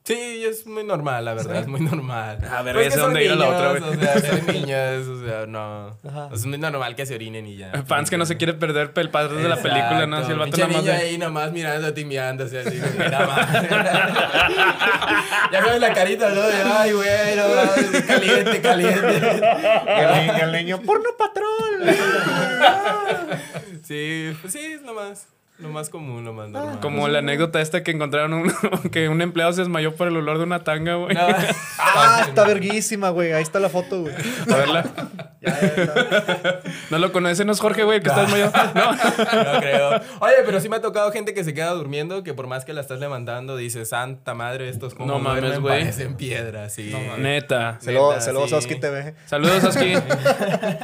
Sí, es muy normal, la verdad, es muy normal. A ver, Pues ya que sé son dónde ir a la otra, güey. O sea, son niños, o sea, no. Ajá. Es muy normal que se orinen y ya. Fans que no se quiere perder el padre de la película, ¿no? Si el vato nada más de- ahí nomás mirando, timiándose así, nada más. ya sabes la carita, ¿no? De, ay, güey, no mames, caliente, caliente. El, el niño, ¡porno patrón! Sí, pues sí, es lo más, lo más común, lo más normal. Como la anécdota esta que encontraron un, que un empleado se desmayó por el olor de una tanga, güey. No, ah, está verguísima, güey. Ahí está la foto, güey. A verla. Ya, ya está. No lo conoce, no es Jorge, güey, que está desmayado. No. no creo. Oye, pero sí me ha tocado gente que se queda durmiendo, que por más que la estás levantando, dice, santa madre, estos como No mames, güey. parecen piedras, sí. Neta. Saludos, saludos sí. Oski TV. Saludos, Oski.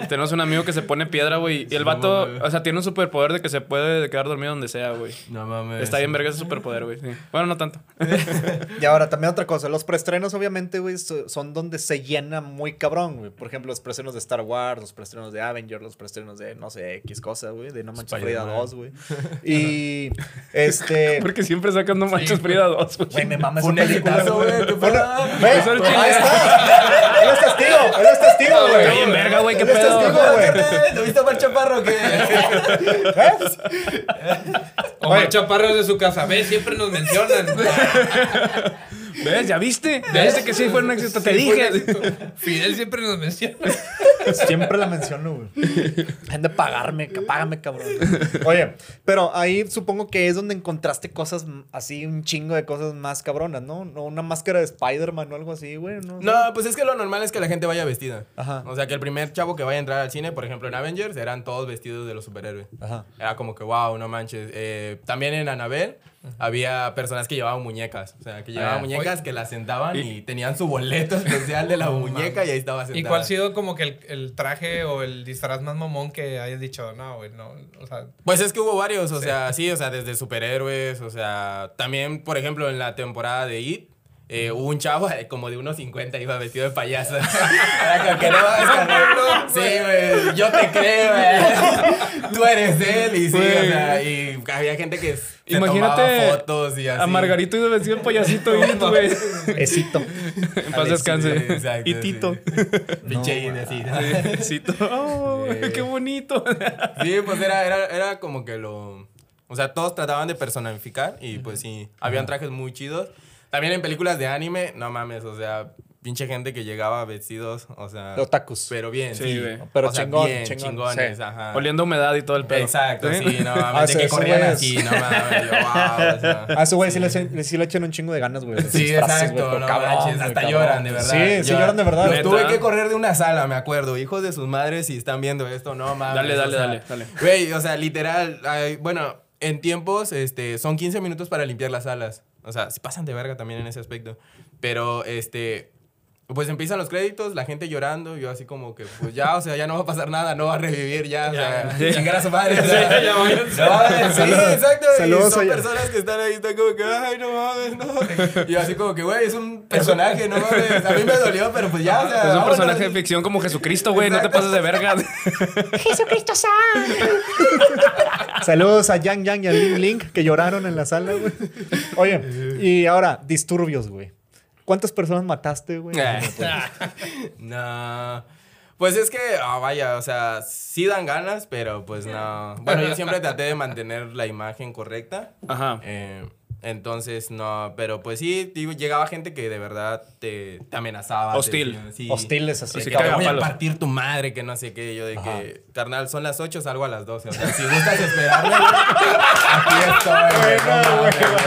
Tenemos un amigo que se pone piedra, güey. Y el vato, o sea, tiene un superpoder de que se puede quedar dormido donde sea, güey. No mames. Está bien verga ese superpoder, güey. sí. Bueno, no tanto. Y ahora también otra cosa, los preestrenos obviamente, güey, so- son donde se llena muy cabrón, güey. Por ejemplo, los preestrenos de Star Wars, los preestrenos de Avengers, los preestrenos de, no sé, X cosa, güey, de No Manches Frida Spider-Man. 2, güey. Y, este... Porque siempre sacan No Manches Frida 2, Güey, güey. me esa un película, güey. qué ahí está. Él es testigo, él es testigo, güey. Está bien verga, güey, qué Él es pedo. testigo, güey. ¿Tuviste a Omar Chaparro que ¿Ves? Omar Oye. Chaparro de su casa. Ve, siempre nos mencionan. ¿Ves? ¿Ya viste? ¿Ya viste que sí fue un éxito? Te Sí, un dije. Fidel siempre nos menciona. Siempre la menciono, güey. Han de pagarme, págame, cabrón. Oye, pero ahí supongo que es donde encontraste cosas así, un chingo de cosas más cabronas, ¿no? No, Una máscara de Spider-Man o algo así, güey. No, No, pues es que lo normal es que la gente vaya vestida. Ajá. O sea, que el primer chavo que vaya a entrar al cine, por ejemplo en Avengers, eran todos vestidos de los superhéroes. Ajá. Era como que, wow, no manches. Eh, también en Anabel había personas que llevaban muñecas. O sea, que llevaban Ah, muñecas que las sentaban y, tenían su boleto especial de la muñeca y ahí estaba sentada. ¿Y cuál ha sido como que el, el traje o el disfraz más mamón que hayas dicho? No, güey, no. O sea, Pues es que hubo varios, o sea, sí, o sea, desde superhéroes, o sea, también, por ejemplo, en la temporada de It, eh, un chavo como de unos 50 iba vestido de payaso. Era como que no mames. Sí, güey, yo te creo, güey. Tú eres él y sí, o sea, y había gente que se Imagínate tomaba fotos y así. A Margarito y de vestido de payasito, y güey. Esito. En paz descanse. Sí, exacto, y Tito. sí. Pinche It, así. Sí, Tito. Oh, qué bonito. Sí, pues era, era, era como que lo... O sea, todos trataban de personificar y pues sí, habían trajes muy chidos. También en películas de anime, no mames, o sea, pinche gente que llegaba vestidos, o sea... De otakus. Pero bien, Sí, sí. güey. Pero O sea, chingón, bien, chingón, chingones, sí. ajá. Oliendo humedad y todo el pedo. Exacto, ¿Sí? sí, no mames, de que corrían es- así, no mames, yo, wow, o sea... A ese güey sí le, echan- sí le echan un chingo de ganas, güey. Sí, exacto, güey, no cabrón, manches, hasta cabrón. lloran, de verdad. Sí, sí lloran de verdad. Los tuve que correr de una sala, me acuerdo. Hijos de sus madres, si están viendo esto, no mames. Dale, dale, o sea, dale, dale. Güey, o sea, literal, ay, bueno, en tiempos, este, son 15 minutos para limpiar las salas. O sea, se pasan de verga también en ese aspecto. Pero, este, pues empiezan los créditos, la gente llorando, yo así como que, pues ya, o sea, ya no va a pasar nada, no va a revivir ya, o sea, chingar a su madre. sí, exacto. Saludos y son personas que están ahí, están como que, ay, no mames, no. Y yo así como que, güey, es un personaje, no mames. A mí me dolió, pero pues ya, o sea. Es un vámonos. personaje de ficción como Jesucristo, güey. No te pases de verga. Jesucristo San. Saludos a Yang Yang y a Link Link que lloraron en la sala, güey. Oye, y ahora, disturbios, güey. ¿Cuántas personas mataste, güey? No. Pues es que, ah, vaya, o sea, sí dan ganas, pero pues no. Bueno, yo siempre traté de mantener la imagen correcta. Ajá. Eh, Entonces, no, pero pues sí, digo, llegaba gente que de verdad te, te amenazaba. Hostil. sí, Hostiles así. que te voy a partir tu madre, que no sé qué. Yo de Ajá. que, carnal, son las 8, salgo a las 12. O sea, si gustas esperarme, aquí estoy.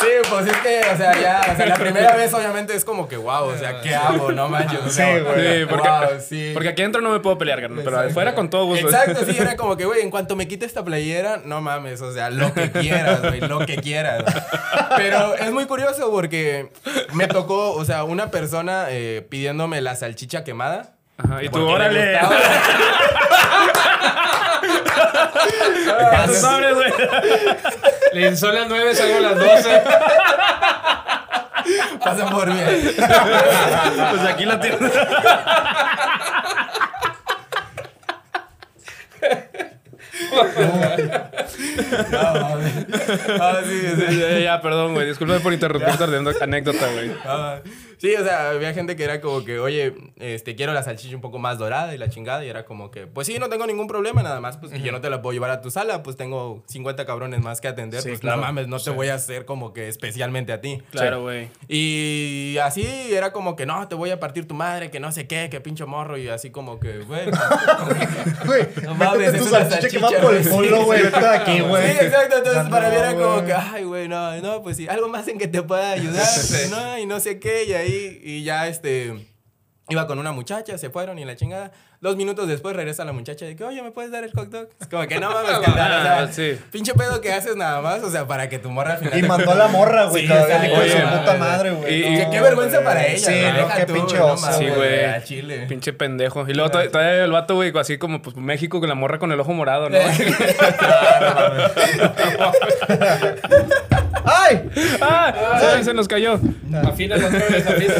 Sí, pues es que, o sea, ya, o sea, la primera vez obviamente es como que, wow, o sea, ¿qué hago? No manches. o sea, Sí, güey. Sí, porque, wow, sí. porque aquí adentro no me puedo pelear, carnal, pero afuera con todo gusto. Exacto, sí, era como que, güey, en cuanto me quite esta playera, no mames, o sea, lo que quieras, güey, lo que quieras. Pero es muy curioso porque me tocó, o sea, una persona eh, pidiéndome la salchicha quemada. Ajá, y tú, órale. güey. Le son las 9, salgo a las 12. Pasan por mí. Pues aquí la tienes. No. Ah, sí, sí. Ya, ya, perdón, güey. Disculpe por interrumpir tu anécdota, güey. Sí, o sea, había gente que era como que, oye, este, quiero la salchicha un poco más dorada y la chingada. Y era como que, pues sí, no tengo ningún problema, nada más, pues que yo no te la puedo llevar a tu sala, pues tengo 50 cabrones más que atender. Sí, pues claro. no mames, no te voy a hacer como que especialmente a ti. Claro, güey. Y así era como que, no, te voy a partir tu madre, que no sé qué, que pinche morro. Y así como que, güey. Güey, No mames, tu es una salchicha que va por el güey. culo, güey. Vete de aquí, güey. Sí, exacto. Entonces, No, para mí era como güey. que, ay, güey, no, no, pues sí, algo más en que te pueda ayudar, no, y no sé qué, y ahí, y ya, este, iba con una muchacha, se fueron y la chingada. Dos minutos después regresa la muchacha de que, oye, ¿me puedes dar el hot dog? Es como que no mames, carnal, o sea, Ah, sí. pinche pedo que haces nada más, o sea, para que tu morra al final. Y te- mandó a la morra, güey. Sí, todavía de su puta madre. güey. Y- No, Qué, qué vergüenza güey. para ella, Sí, no, qué tú, pinche oso. Sí, güey. a Chile. Pinche pendejo. Y luego todavía, todavía el vato, güey, así como pues México con la morra con el ojo morado, ¿no? ¡Ay! ¡Ah! Se, se nos cayó. Afina las 9, afina.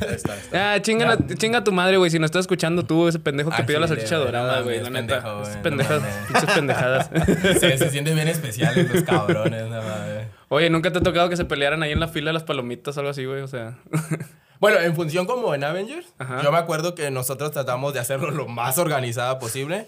Ahí está, está. Ah, chinga, la- chinga tu madre, güey. Si no estás escuchando tú, ese pendejo que Al pidió la salchicha dorada, no güey. La mames, neta. pendejo, Esas güey, pendejas, no mames. pinches pendejadas. Se, se sienten bien especiales los cabrones, no mames. Oye, ¿nunca te ha tocado que se pelearan ahí en la fila de las palomitas o algo así, güey? O sea. Bueno, en función como en Avengers, Ajá. yo me acuerdo que nosotros tratamos de hacerlo lo más organizada posible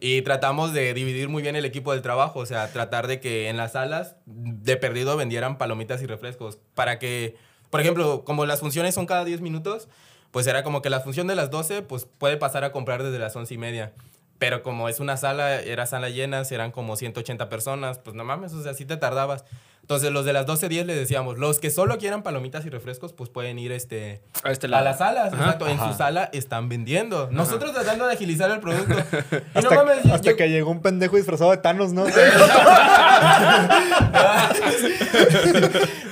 y tratamos de dividir muy bien el equipo del trabajo, o sea, tratar de que en las salas de perdido vendieran palomitas y refrescos para que, por ejemplo, como las funciones son cada 10 minutos, pues era como que la función de las 12, pues puede pasar a comprar desde las 11 y media. Pero como es una sala, era sala llena, eran como 180 personas, pues no mames, o sea, sí te tardabas. Entonces los de las 12.10 les decíamos, los que solo quieran palomitas y refrescos, pues pueden ir este, A este a lado. las salas, Ajá. exacto. En su sala están vendiendo. Nosotros tratando de agilizar el producto. Y Hasta, no mames, yo- hasta yo- que llegó un pendejo disfrazado de Thanos, ¿no?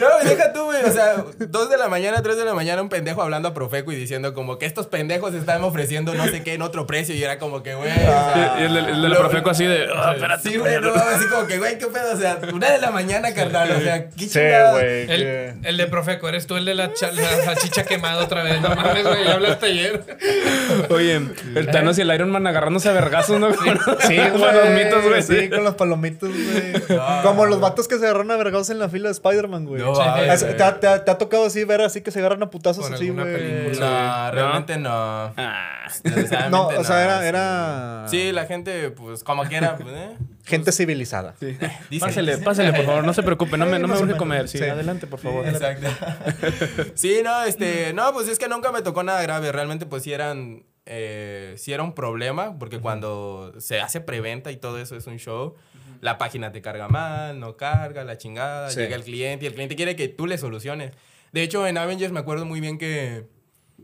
No, deja tú, güey. O sea, dos de la mañana, tres de la mañana, un pendejo hablando a Profeco y diciendo como que estos pendejos están ofreciendo no sé qué en otro precio. Y era como que, güey. o sea, Y el, del- el Profeco así de. "Ah, espérate, Sí, güey, no, así como que, güey, qué pedo. O sea, una de la mañana, carnal. O sea, qué Sí, chingada. güey. El, que- el de Profeco, eres tú el de la, cha- la salchicha quemada otra vez. No mames, güey, ya hablaste ayer. Oye, el Thanos y el Iron Man agarrándose a vergazos, ¿no? Sí, Con los mitos, güey. Sí, con los palomitos, güey. Como los vatos que se agarran a vergados en la fila de Spider-Man, güey. No, Sí. ¿Te, ha- te ha- te ha tocado así ver así que se agarran a putazos así, güey? No, realmente no. Ah. No, o sea, era, sí. era Sí, la gente, pues, como quiera, pues, ¿eh? gente civilizada. Dice- Pásele, pásele, por favor. No se preocupe. No me, no me urge comer. Sí, Sí. adelante, por favor. Exacto. sí, no, este, no, pues es que nunca me tocó nada grave. Realmente, pues sí eran, eh, sí era un problema, porque cuando se hace preventa y todo eso es un show, la página te carga mal, no carga, la chingada, Sí. llega el cliente y el cliente quiere que tú le soluciones. De hecho, en Avengers me acuerdo muy bien que,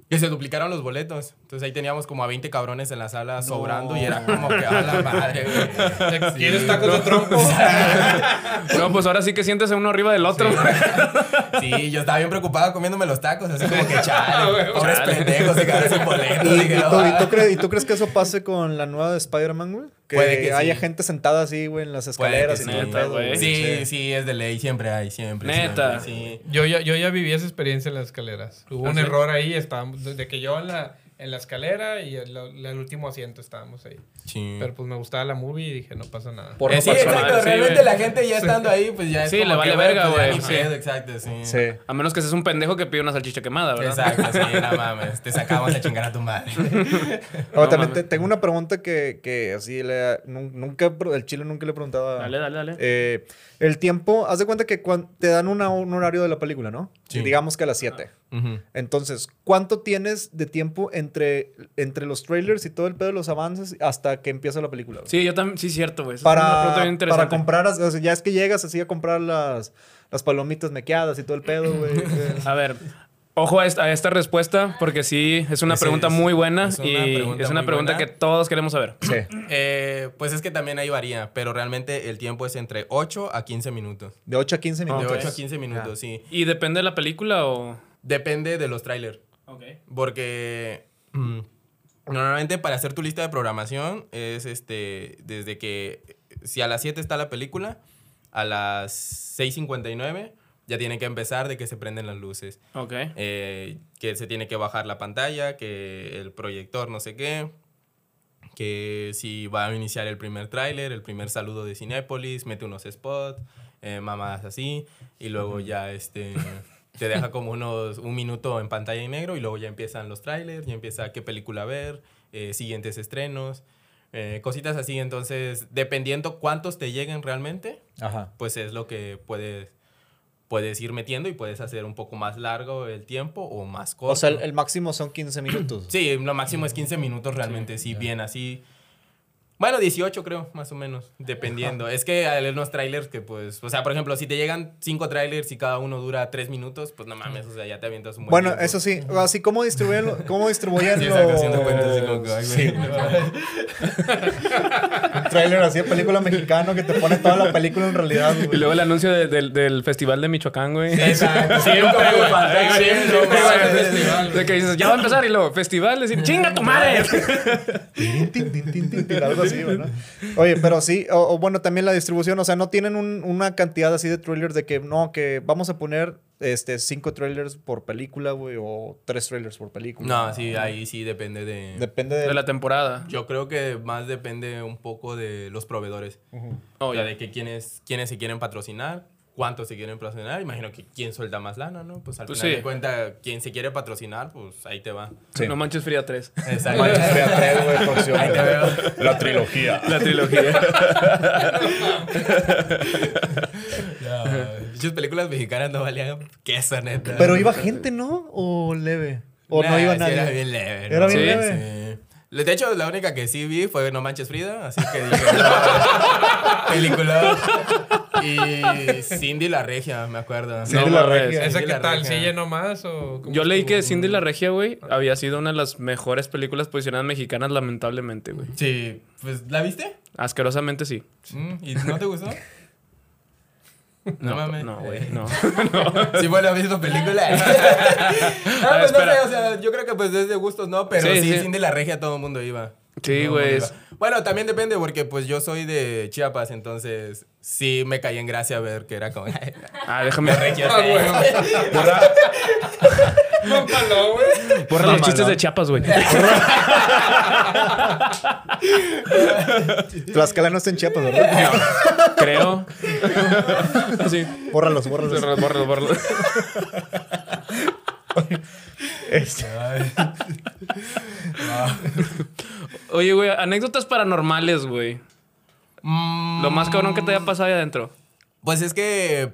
que se duplicaron los boletos. Entonces ahí teníamos como a 20 cabrones en la sala sobrando y era como que a la madre, güey. ¿Quieres tacos de trompo? No, pues ahora sí que sientes uno arriba del otro. Sí, yo estaba bien preocupado comiéndome los tacos, así como que chale, güey, pobres chale. pendejos, se quedaron sin boletos. ¿Y, y y ah. ¿Y tú crees que eso pase con la nueva de Spider-Man, güey? Que, Puede que haya sí. gente sentada así, güey, en las Puede que escaleras y todo Neta, güey. Sí, sí, es de ley, siempre hay, siempre. Neta. siempre, sí. Yo ya, yo ya viví esa experiencia en las escaleras. Hubo ¿Ah, un sí? error ahí, estábamos, desde que yo en la, en la escalera y el, el último asiento estábamos ahí. Sí. Pero pues me gustaba la movie y dije, no pasa nada. Por Eh, no sí, exacto. sí, realmente la gente ya estando ahí, pues ya es Sí, como le vale que, verga, güey, sí. exacto, sí. Sí. A menos que seas un pendejo que pide una salchicha quemada, ¿verdad? Exacto, sí, no mames. Te sacamos a chingar a tu madre. Ahora, No también te- tengo una pregunta que, que así le, nun- nunca, el chile nunca le he preguntado a- Dale, dale, dale. Eh, el tiempo, haz de cuenta que te dan una- un horario de la película, ¿no? Sí. Digamos que a las 7. Ujú. Entonces, ¿cuánto tienes de tiempo entre, entre los trailers y todo el pedo de los avances hasta que empieza la película? güey? Sí, yo también, sí, cierto, güey. Esa es una Para, para comprar, o sea, ya es que llegas así a comprar las, las palomitas mequeadas y todo el pedo, güey. A ver, ojo a esta, a esta respuesta, porque sí, es una Sí, pregunta es- muy buena es una y pregunta es una pregunta buena. que todos queremos saber. sí. Eh, pues es que también ahí varía, pero realmente el tiempo es entre 8 a 15 minutos. De 8 a 15 De minutos. 8 a 15 minutos, sí. ¿Y depende de la película o...? Depende de los trailers. Ok. Porque mm, normalmente para hacer tu lista de programación es este desde que si a las 7 está la película, a las 6.59 ya tiene que empezar de que se prenden las luces. Ok. Eh, que se tiene que bajar la pantalla, que el proyector no sé qué, que si va a iniciar el primer tráiler, el primer saludo de Cinépolis, mete unos spots, eh, mamadas así, y luego ya este, te deja como unos, un minuto en pantalla en negro y luego ya empiezan los trailers, ya empieza qué película ver, eh, siguientes estrenos, eh, cositas así, entonces dependiendo cuántos te lleguen realmente, Ajá. pues es lo que puedes, puedes ir metiendo y puedes hacer un poco más largo el tiempo o más corto. O sea, el, el máximo son 15 minutos. Sí, lo máximo es 15 minutos realmente, sí, bien así. Bueno, 18 creo, más o menos, dependiendo. Es que hay unos trailers que pues, o sea, por ejemplo, si te llegan 5 trailers y cada uno dura 3 minutos, pues no mames, o sea, ya te avientas un buen Bueno, tiempo. eso sí, así como distribuyen, lo- cómo distribuyen Sí, los... cuentas. Sí, Un trailer así de película mexicano que te pone toda la película en realidad, güey. Y luego el anuncio de- del- del festival de Michoacán, güey. Exacto, siempre, güey. De que dices, ya va a empezar y luego, festival, decir, ¡chinga tu madre! Oye, pero sí, o, o bueno, también la distribución, o sea, no tienen un- una cantidad así de trailers de que no, que vamos a poner este cinco trailers por película, güey, o tres trailers por película. No, sí, ahí sí depende de... Depende de, De la temporada. Yo creo que más depende un poco de los proveedores. Oh, o sea, ya. de que quienes, quienes se quieren patrocinar, cuántos se quieren patrocinar. Imagino que quién suelta más lana, ¿no? Pues al Pues final sí. de cuenta, quien se quiere patrocinar, pues ahí te va. Sí. No manches fría 3. Exacto. Manches Fría tres, güey, próximo. Ahí te veo. La trilogía. La trilogía. Muchas películas mexicanas no valían queso, neta. Pero iba gente, ¿no? ¿O leve? ¿O no Nah, iba sí nadie? Era bien leve. Era ¿no? bien Sí. leve. De hecho, la única que sí vi fue No Manches Frida, así que dije, no, película. Y Cindy la Regia, me acuerdo. Sí, No la regia. ¿Esa qué tal? ¿Sí llenó más o cómo Yo leí que? Cindy la Regia, güey, había sido una de las mejores películas posicionadas mexicanas, lamentablemente, güey. Sí, pues, ¿la viste? Asquerosamente sí. Mm, ¿Y no te gustó? No, mames. No, güey, no. Sí fue la misma película. ah, pues no espera. sé, o sea, yo creo que pues es de gustos, ¿no? Pero Sí, sí, sí. Cindy la Regia todo el mundo iba. Sí, güey. Bueno, también depende porque pues yo soy de Chiapas, entonces sí me caí en gracia ver que era como... Ah, déjame. Regia, Ah, sí. güey. Borra, Mámalo, güey. borra los chistes de Chiapas, güey. Tlaxcala no está en Chiapas, ¿verdad? Creo. Sí. Bórralos, bórralos. Bórralo, bórralo, bórralo. Este, Oye, güey, anécdotas paranormales, güey. Mm, Lo más cabrón que te haya pasado ahí adentro. Pues es que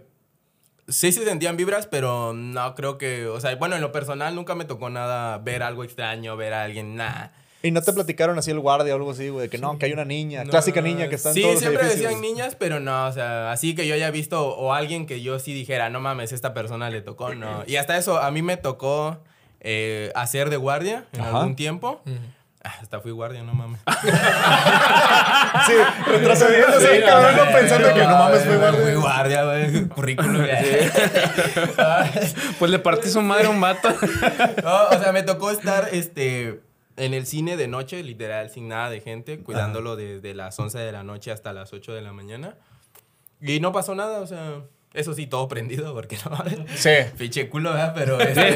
sí se sentían vibras, pero no creo que... O sea, bueno, en lo personal nunca me tocó nada ver algo extraño, ver a alguien, nada. Y no te platicaron así el guardia o algo así, güey, que no, que hay una niña, clásica niña que está en sí, todos los siempre edificios. decían niñas, pero no, o sea, así que yo haya visto o alguien que yo sí dijera, no mames, esta persona le tocó, no. Y hasta eso, a mí me tocó eh, hacer de guardia en Ajá. algún tiempo. Hasta fui guardia, no mames. Sí, retrocediéndose, Sí, cabrón, no, pensando que no mames, fue Fui guardia. guardia, güey, currículum. Pues le partí su madre a un vato. No, o sea, me tocó estar este, en el cine de noche, literal, sin nada de gente, cuidándolo desde las 11 de la noche hasta las 8 de la mañana. Y no pasó nada, o sea, Eso sí, todo prendido, porque no. Sí. Pinche culo, ¿verdad? Pero este,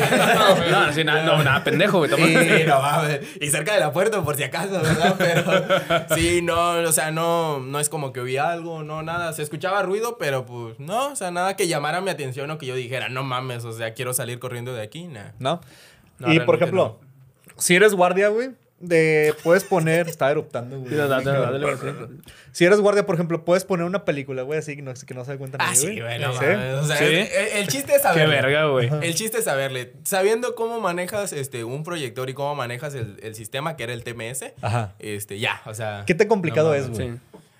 no, sí, nada, no, nada, pendejo, güey. Sí, no mames. Y cerca de la puerta, por si acaso, ¿verdad? Pero sí, no, o sea, no, no es como que oí algo, no, nada. Se escuchaba ruido, pero pues no, o sea, nada que llamara mi atención o que yo dijera, no mames, o sea, quiero salir corriendo de aquí, nah. ¿No? No, y por ejemplo, si eres guardia, güey, de puedes poner. Está eruptando, güey. Sí, dale, dale, dale, güey, sí. Si eres guardia, por ejemplo, puedes poner una película, güey, así que no, que no se cuenta Ah, nadie, sí, güey, no ¿Sí? mames. O sea, ¿Sí? el, el chiste es Qué saberle. verga, güey. El chiste es saberle. Sabiendo cómo manejas este, un proyector y cómo manejas el, el sistema, que era el TMS, Ajá. este, ya, o sea. ¿Qué tan complicado no es, güey? Sí.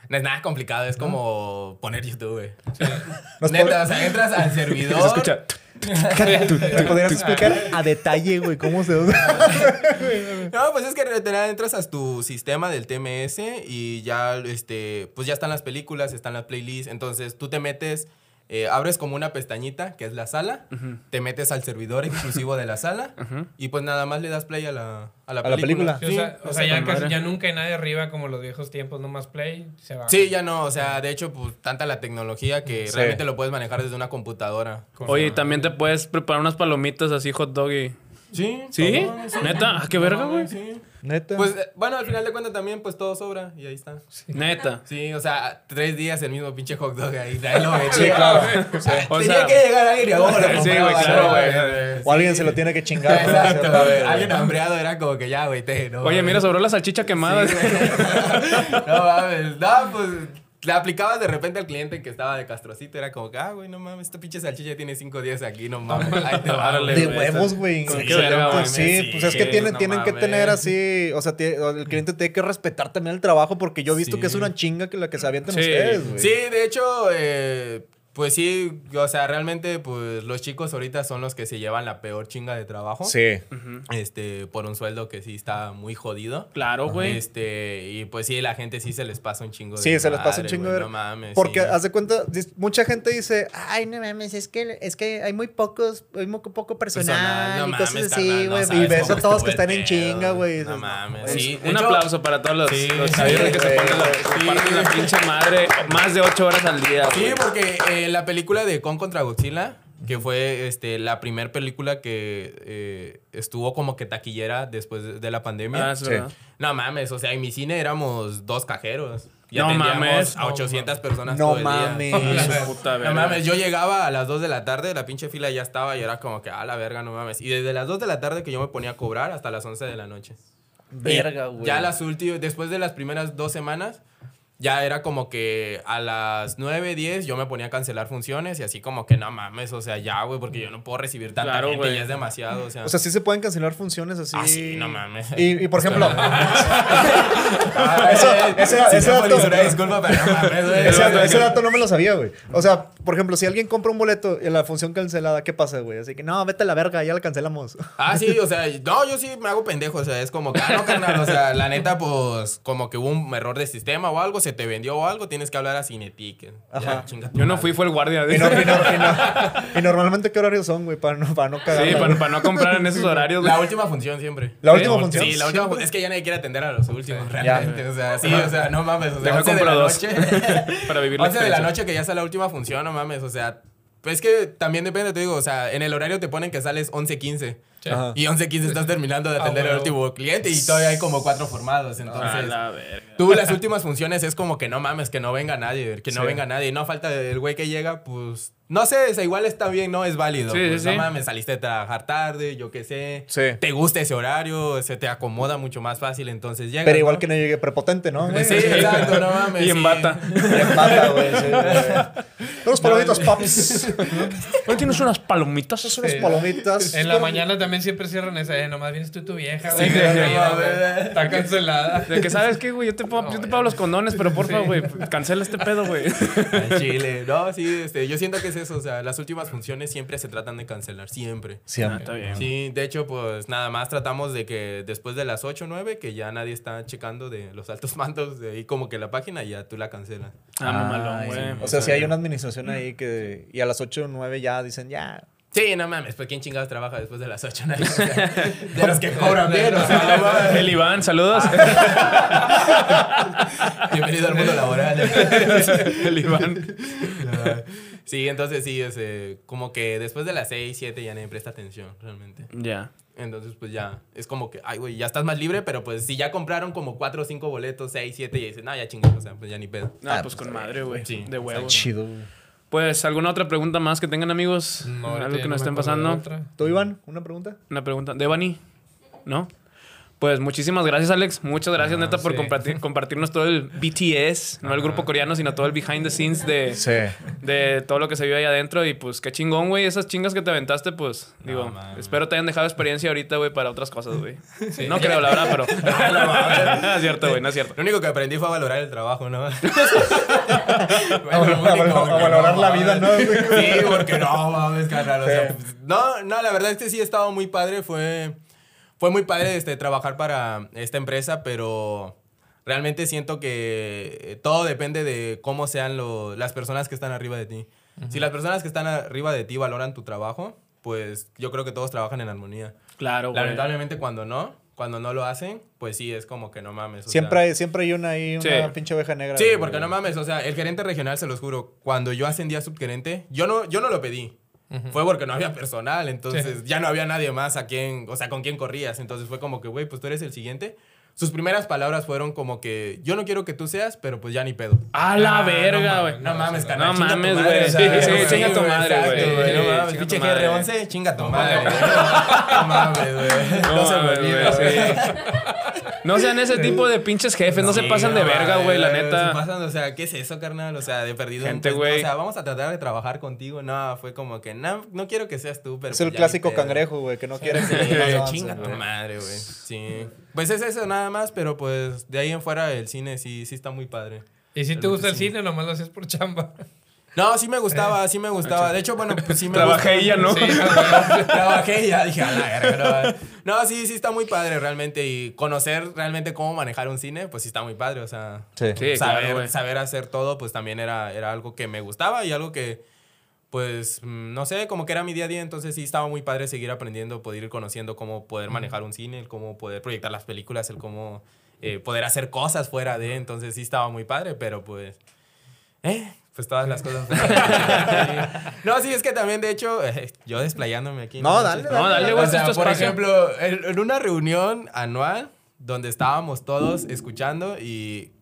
No es nada complicado, es como poner YouTube, güey. Neta, o sea, entras al servidor. Se escucha. ¿Me podrías explicar a detalle, güey, cómo se usa? No, pues es que entras a tu sistema del TMS y ya, este, pues ya están las películas, están las playlists. Entonces tú te metes, eh, abres como una pestañita que es la sala, te metes al servidor exclusivo de la sala y pues nada más le das play a la, a la A la película. Sí, Sí, o sea, o ya, casi- ya nunca hay nadie arriba como los viejos tiempos, nomás play, se va. Sí, ya no, o sea, de hecho, pues tanta la tecnología que Sí. realmente lo puedes manejar desde una computadora. Oye, y también te puedes preparar unas palomitas así hot dog y... Sí. ¿Sí? ¿Neta? Ah, qué verga, güey. Sí. Neta. Pues eh, bueno, al final de cuentas también, pues todo sobra y ahí está. Neta. Sí, o sea, tres días el mismo pinche hot dog ahí, tráelo, güey. Sí, claro. O Tenía sea- que llegar aire, ahora. Sí, güey, claro, güey. o alguien se lo tiene que chingar. Alguien hambreado era como que ya, güey, te, no. Oye, mira, sobró la salchicha quemada. No mames, no, pues le aplicabas de repente al cliente que estaba de castrocito, era como que, ah, güey, no mames, esta pinche salchicha tiene cinco días aquí, no mames. Ahí te va, Órale, güey. De huevos, güey. con Sí, pues es que tienen, no tienen que tener así, o sea, el cliente tiene que respetar también el trabajo porque yo he visto Sí. que es una chinga que la que se avientan Sí. ustedes, güey. Sí, de hecho, eh, pues sí, o sea, realmente, pues los chicos ahorita son los que se llevan la peor chinga de trabajo. Sí. Este, por un sueldo que sí está muy jodido. Claro, güey. Este, y pues sí, la gente sí se les pasa un chingo de Sí, se les pasa un chingo de... No mames. Porque, sí. haz de cuenta, mucha gente dice, ay, no mames, es que, es que hay muy pocos, hay muy poco personal, Personal, no y cosas mames, así, no güey. y ves a todos que están en chinga, güey. No mames. güey, Sí, Un hecho- aplauso para todos los, Sí, los sí, que se ponen la, Sí. parten la pinche madre más de ocho horas al día. Sí, güey. porque eh, la película de Kong contra Godzilla, que fue este, la primera película que eh, estuvo como que taquillera después de, de la pandemia. Ah, es Sí. No mames, o sea, en mi cine éramos dos cajeros. Ya No mames. a 800 personas No todo el día. mames. Su puta No mames, yo llegaba a las 2 de la tarde, la pinche fila ya estaba y era como que, a la verga, no mames. Y desde las 2 de la tarde que yo me ponía a cobrar hasta las 11 de la noche. Verga, güey. Ya las últimas, después de las primeras dos semanas, ya era como que a las 9, 10 yo me ponía a cancelar funciones y así como que no mames, o sea, ya, güey, porque yo no puedo recibir tanta Claro, gente, ya es demasiado, o sea. O sea, sí se pueden cancelar funciones así. Ah, sí, no mames. Y, y por ejemplo, Ah, eso- ese- ese no, dato- disculpa, pero no mames, güey. ese, ese dato no me lo sabía, güey. O sea, por ejemplo, si alguien compra un boleto y la función cancelada, ¿qué pasa, güey? Así que, no, vete a la verga, ya la cancelamos. Ah, sí, o sea, no, yo sí me hago pendejo, o sea, es como que, ah, no, carnal, o sea, la neta, pues, como que hubo un error de sistema o algo, se te vendió o algo, tienes que hablar a Cinetic. Ajá. Ya, Yo no madre. fui, fue el guardia. Y, no- y no- y no- y normalmente, ¿qué horarios son, güey? Para no, para no cagar. Sí, para, para no comprar en esos horarios. güey. La última función siempre. La última función. Sí, la última fu- es que ya nadie quiere atender a los últimos, realmente. O sea, sí, o sea, no mames. O sea, Deja 11 de la noche. Para vivir la 11 de la noche que ya sale la última función, no mames. O sea, es que también depende, te digo. O sea, en el horario te ponen que sales 11.15. Sí. Y 11.15 estás terminando de Ah, atender al último cliente y todavía hay como cuatro formados. A Entonces, la tú las últimas funciones es como que no mames, que no venga nadie, que no Sí. venga nadie. No falta el güey que llega, pues. No sé, o sea, igual está bien, no es válido. Sí, pues, sí, no mames, saliste de trabajar tarde, yo qué sé. Sí. Te gusta ese horario, se te acomoda mucho más fácil, entonces llegas. Pero igual ¿no? que no llegue prepotente, ¿no? güey? Sí, exacto, no mames. Y en bata. Bien mata, güey. Sí. Unos palomitas, paps. ¿No tienes unas palomitas? Unas palomitas. En la mañana también siempre cierran esa, eh, nomás vienes tú y tu vieja, güey. Está cancelada. De que, ¿sabes qué, güey? Yo te, puedo- yo te pago los condones, pero porfa, güey, cancela este pedo, güey. Al Chile. No, sí, este, yo siento que es eso. O sea, las últimas funciones siempre se tratan de cancelar, siempre. Siempre. está bien. Sí, de hecho, pues nada más tratamos de que después de las 8 o 9, que ya nadie está checando de los altos mandos, de ahí como que la página ya tú la cancelas. Ah, mamalón, Ay, güey. O sea, si hay una administración ahí que. Y a las 8 o 9 ya dicen, ya. Sí, no mames, pues quién chingados trabaja después de las 8, ¿no? De los que cobran bien, o sea, no. El Iván, saludos. Bienvenido al mundo laboral. El Iván. Sí, entonces sí, es, eh, como que después de las 6, 7 ya nadie presta atención, realmente. Ya. Entonces, pues ya, es como que, ay, güey, ya estás más libre, pero pues si ya compraron como 4 o 5 boletos, 6, 7, y dicen, no, ya chingas, o sea, pues ya ni pedo. No, Ah, pues pues, con madre, güey. sí, de huevos. Chido. güey. Pues, ¿alguna otra pregunta más que tengan, amigos? No, Algo que no nos estén de pasando. ¿Tú, Iván? ¿Una pregunta? Una pregunta. ¿Devani? ¿No? Pues muchísimas gracias, Alex. Muchas gracias, No, neta, por compartir, compartirnos todo el BTS, no el grupo coreano, sino todo el behind the scenes de, Sí. de todo lo que se vio ahí adentro. Y pues qué chingón, güey. Esas chingas que te aventaste, pues, digo, espero te hayan dejado experiencia ahorita, güey, para otras cosas, güey. No creo, la verdad, pero. no es cierto, güey, no es cierto. Lo único que aprendí fue a valorar el trabajo, ¿no? A, val- a valorar la vida, ¿no? Sí, porque no, mames, carnal. O sea, pues, no, no, la verdad es que sí, estaba muy padre. Fue, fue muy padre este, trabajar para esta empresa, pero realmente siento que eh, todo depende de cómo sean lo- las personas que están arriba de ti. Si las personas que están arriba de ti valoran tu trabajo, pues yo creo que todos trabajan en armonía. Claro, güey. Lamentablemente cuando no, cuando no lo hacen, pues sí, es como que no mames. o Siempre sea, hay, siempre hay una ahí, una Sí. pinche oveja negra. Sí, güey. porque no mames, o sea, el gerente regional, se los juro, cuando yo ascendí a subgerente, yo no, yo no lo pedí. Fue porque no había personal, entonces ya no había nadie más a quien, o sea, con quien corrías. Entonces fue como que, güey, pues tú eres el siguiente. Sus primeras palabras fueron como que, yo no quiero que tú seas, pero pues ya ni pedo. A la Ah, verga, no güey. mames, No mames, carnal. No tu mames, güey. Sí, chinga tu madre, güey. No mames, pinche tu madre. GR11, chinga tu madre. No mames, güey. No, se me olvida, güey. No sean ese tipo de pinches jefes, no se pasan de verga, güey, la Se neta. pasan, o sea, ¿qué es eso, carnal? O sea, de perdido. Gente, güey. O sea, vamos a tratar de trabajar contigo. No, fue como que, no, no quiero que seas tú, pero. Es el pues, clásico cangrejo, güey, que no quiere que avancen, chinga tu madre, güey. Sí. Pues es eso nada más, pero pues de ahí en fuera el cine sí, sí está muy padre. Y si te gusta el cine, nomás lo haces por chamba. No, sí me gustaba, sí me gustaba. De hecho, bueno, pues sí me Trabajé ya no. Sí, ah, Trabajé y ya dije, a la verga. No, No, sí, sí está muy padre realmente. Y conocer realmente cómo manejar un cine, pues sí está muy padre. O sea, Sí. Sí, saber, claro, saber hacer todo, pues también era, era algo que me gustaba y algo que, pues, mm, no sé, como que era mi día a día. Entonces sí estaba muy padre seguir aprendiendo, poder ir conociendo cómo poder manejar un cine, el cómo poder proyectar las películas, el cómo eh, poder hacer cosas fuera de. Entonces sí estaba muy padre, pero pues, eh, pues todas las cosas. no, sí, es que también, de hecho, eh, yo desplayándome aquí. No, dale, No, dale, güey, O sea, esto es por espacio. ejemplo, en, en una reunión anual donde estábamos todos escuchando y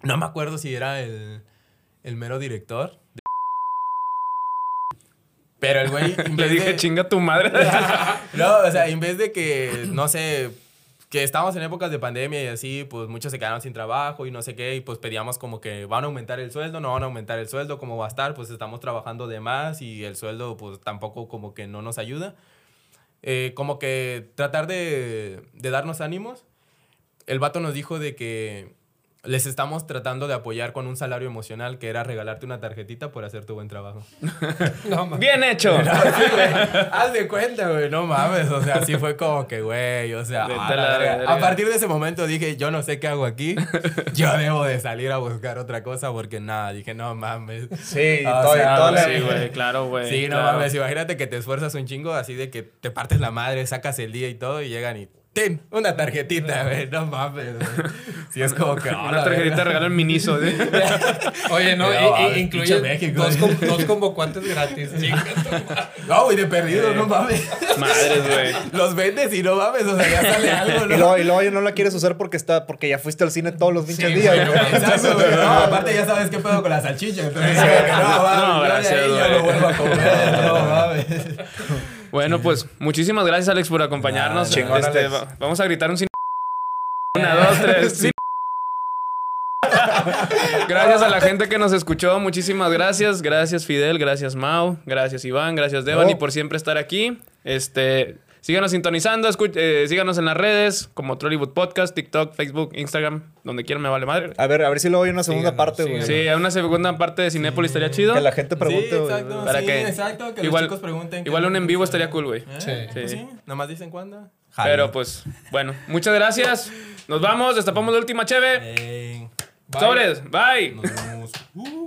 no me acuerdo si era el, el mero director. Pero el güey... Le dije, de- chinga tu madre. no, o sea, en vez de que, no sé, que estábamos en épocas de pandemia y así, pues muchos se quedaron sin trabajo y no sé qué, y pues pedíamos como que van a aumentar el sueldo, no van a aumentar el sueldo, ¿cómo va a estar? Pues estamos trabajando de más y el sueldo pues tampoco como que no nos ayuda. Eh, como que tratar de, de darnos ánimos. El vato nos dijo de que les estamos tratando de apoyar con un salario emocional que era regalarte una tarjetita por hacer tu buen trabajo. No. Bien hecho. Haz de cuenta, güey. No mames. O sea, sí fue como que, güey. O sea, a, la partir de ese momento dije, yo no sé qué hago aquí. Yo debo de salir a buscar otra cosa porque nada, dije, no mames. Sí, O todo- sea, toda la- Sí, güey, claro, güey. Sí, no claro. mames. Imagínate que te esfuerzas un chingo así de que te partes la madre, sacas el día y todo y llegan y. Ten, una tarjetita, güey. No mames, güey. Sí, es como que. Una tarjetita regalo en Miniso. ¿sí? Oye, no, No, y- y, incluye México. dos, com- dos convocantes gratis. No, güey, de perdido, no mames. Madres, güey. Los vendes y no mames, o sea, ya sale algo, Y ¿no? luego, y luego ya no la quieres usar porque está porque ya fuiste al cine todos los pinches Sí, días, güey, no. Exacto, güey. No, aparte ya sabes qué pedo con la salchicha. Entonces, no, No, de gracias, ahí yo lo vuelvo a comer. No, mames. Bueno, pues muchísimas gracias, Alex, por acompañarnos. Chingón, Este, Alex. va- vamos a gritar un cine. Una, dos, tres. cine. Gracias a la gente que nos escuchó, muchísimas gracias. Gracias Fidel, gracias Mau, gracias Iván, gracias Devani No. por siempre estar aquí. Este, síganos sintonizando, eh, síganos en las redes como Trollywood Podcast, TikTok, Facebook, Instagram, donde quieran me vale madre. A ver, a ver si luego hay una segunda Síganos, parte, güey. Sí, hay una segunda parte de Cinépolis estaría chido. Que la gente pregunte, Sí, exacto. Para sí, que- exacto. Que igual- los chicos pregunten. qué igual un en vivo estaría cool, güey. ¿Eh? Sí. Pues Sí. sí. Nomás dicen cuándo. Pero pues, bueno, muchas gracias. Nos vamos, destapamos la última cheve. Eh, Sobres, bye. nos vemos. Uh.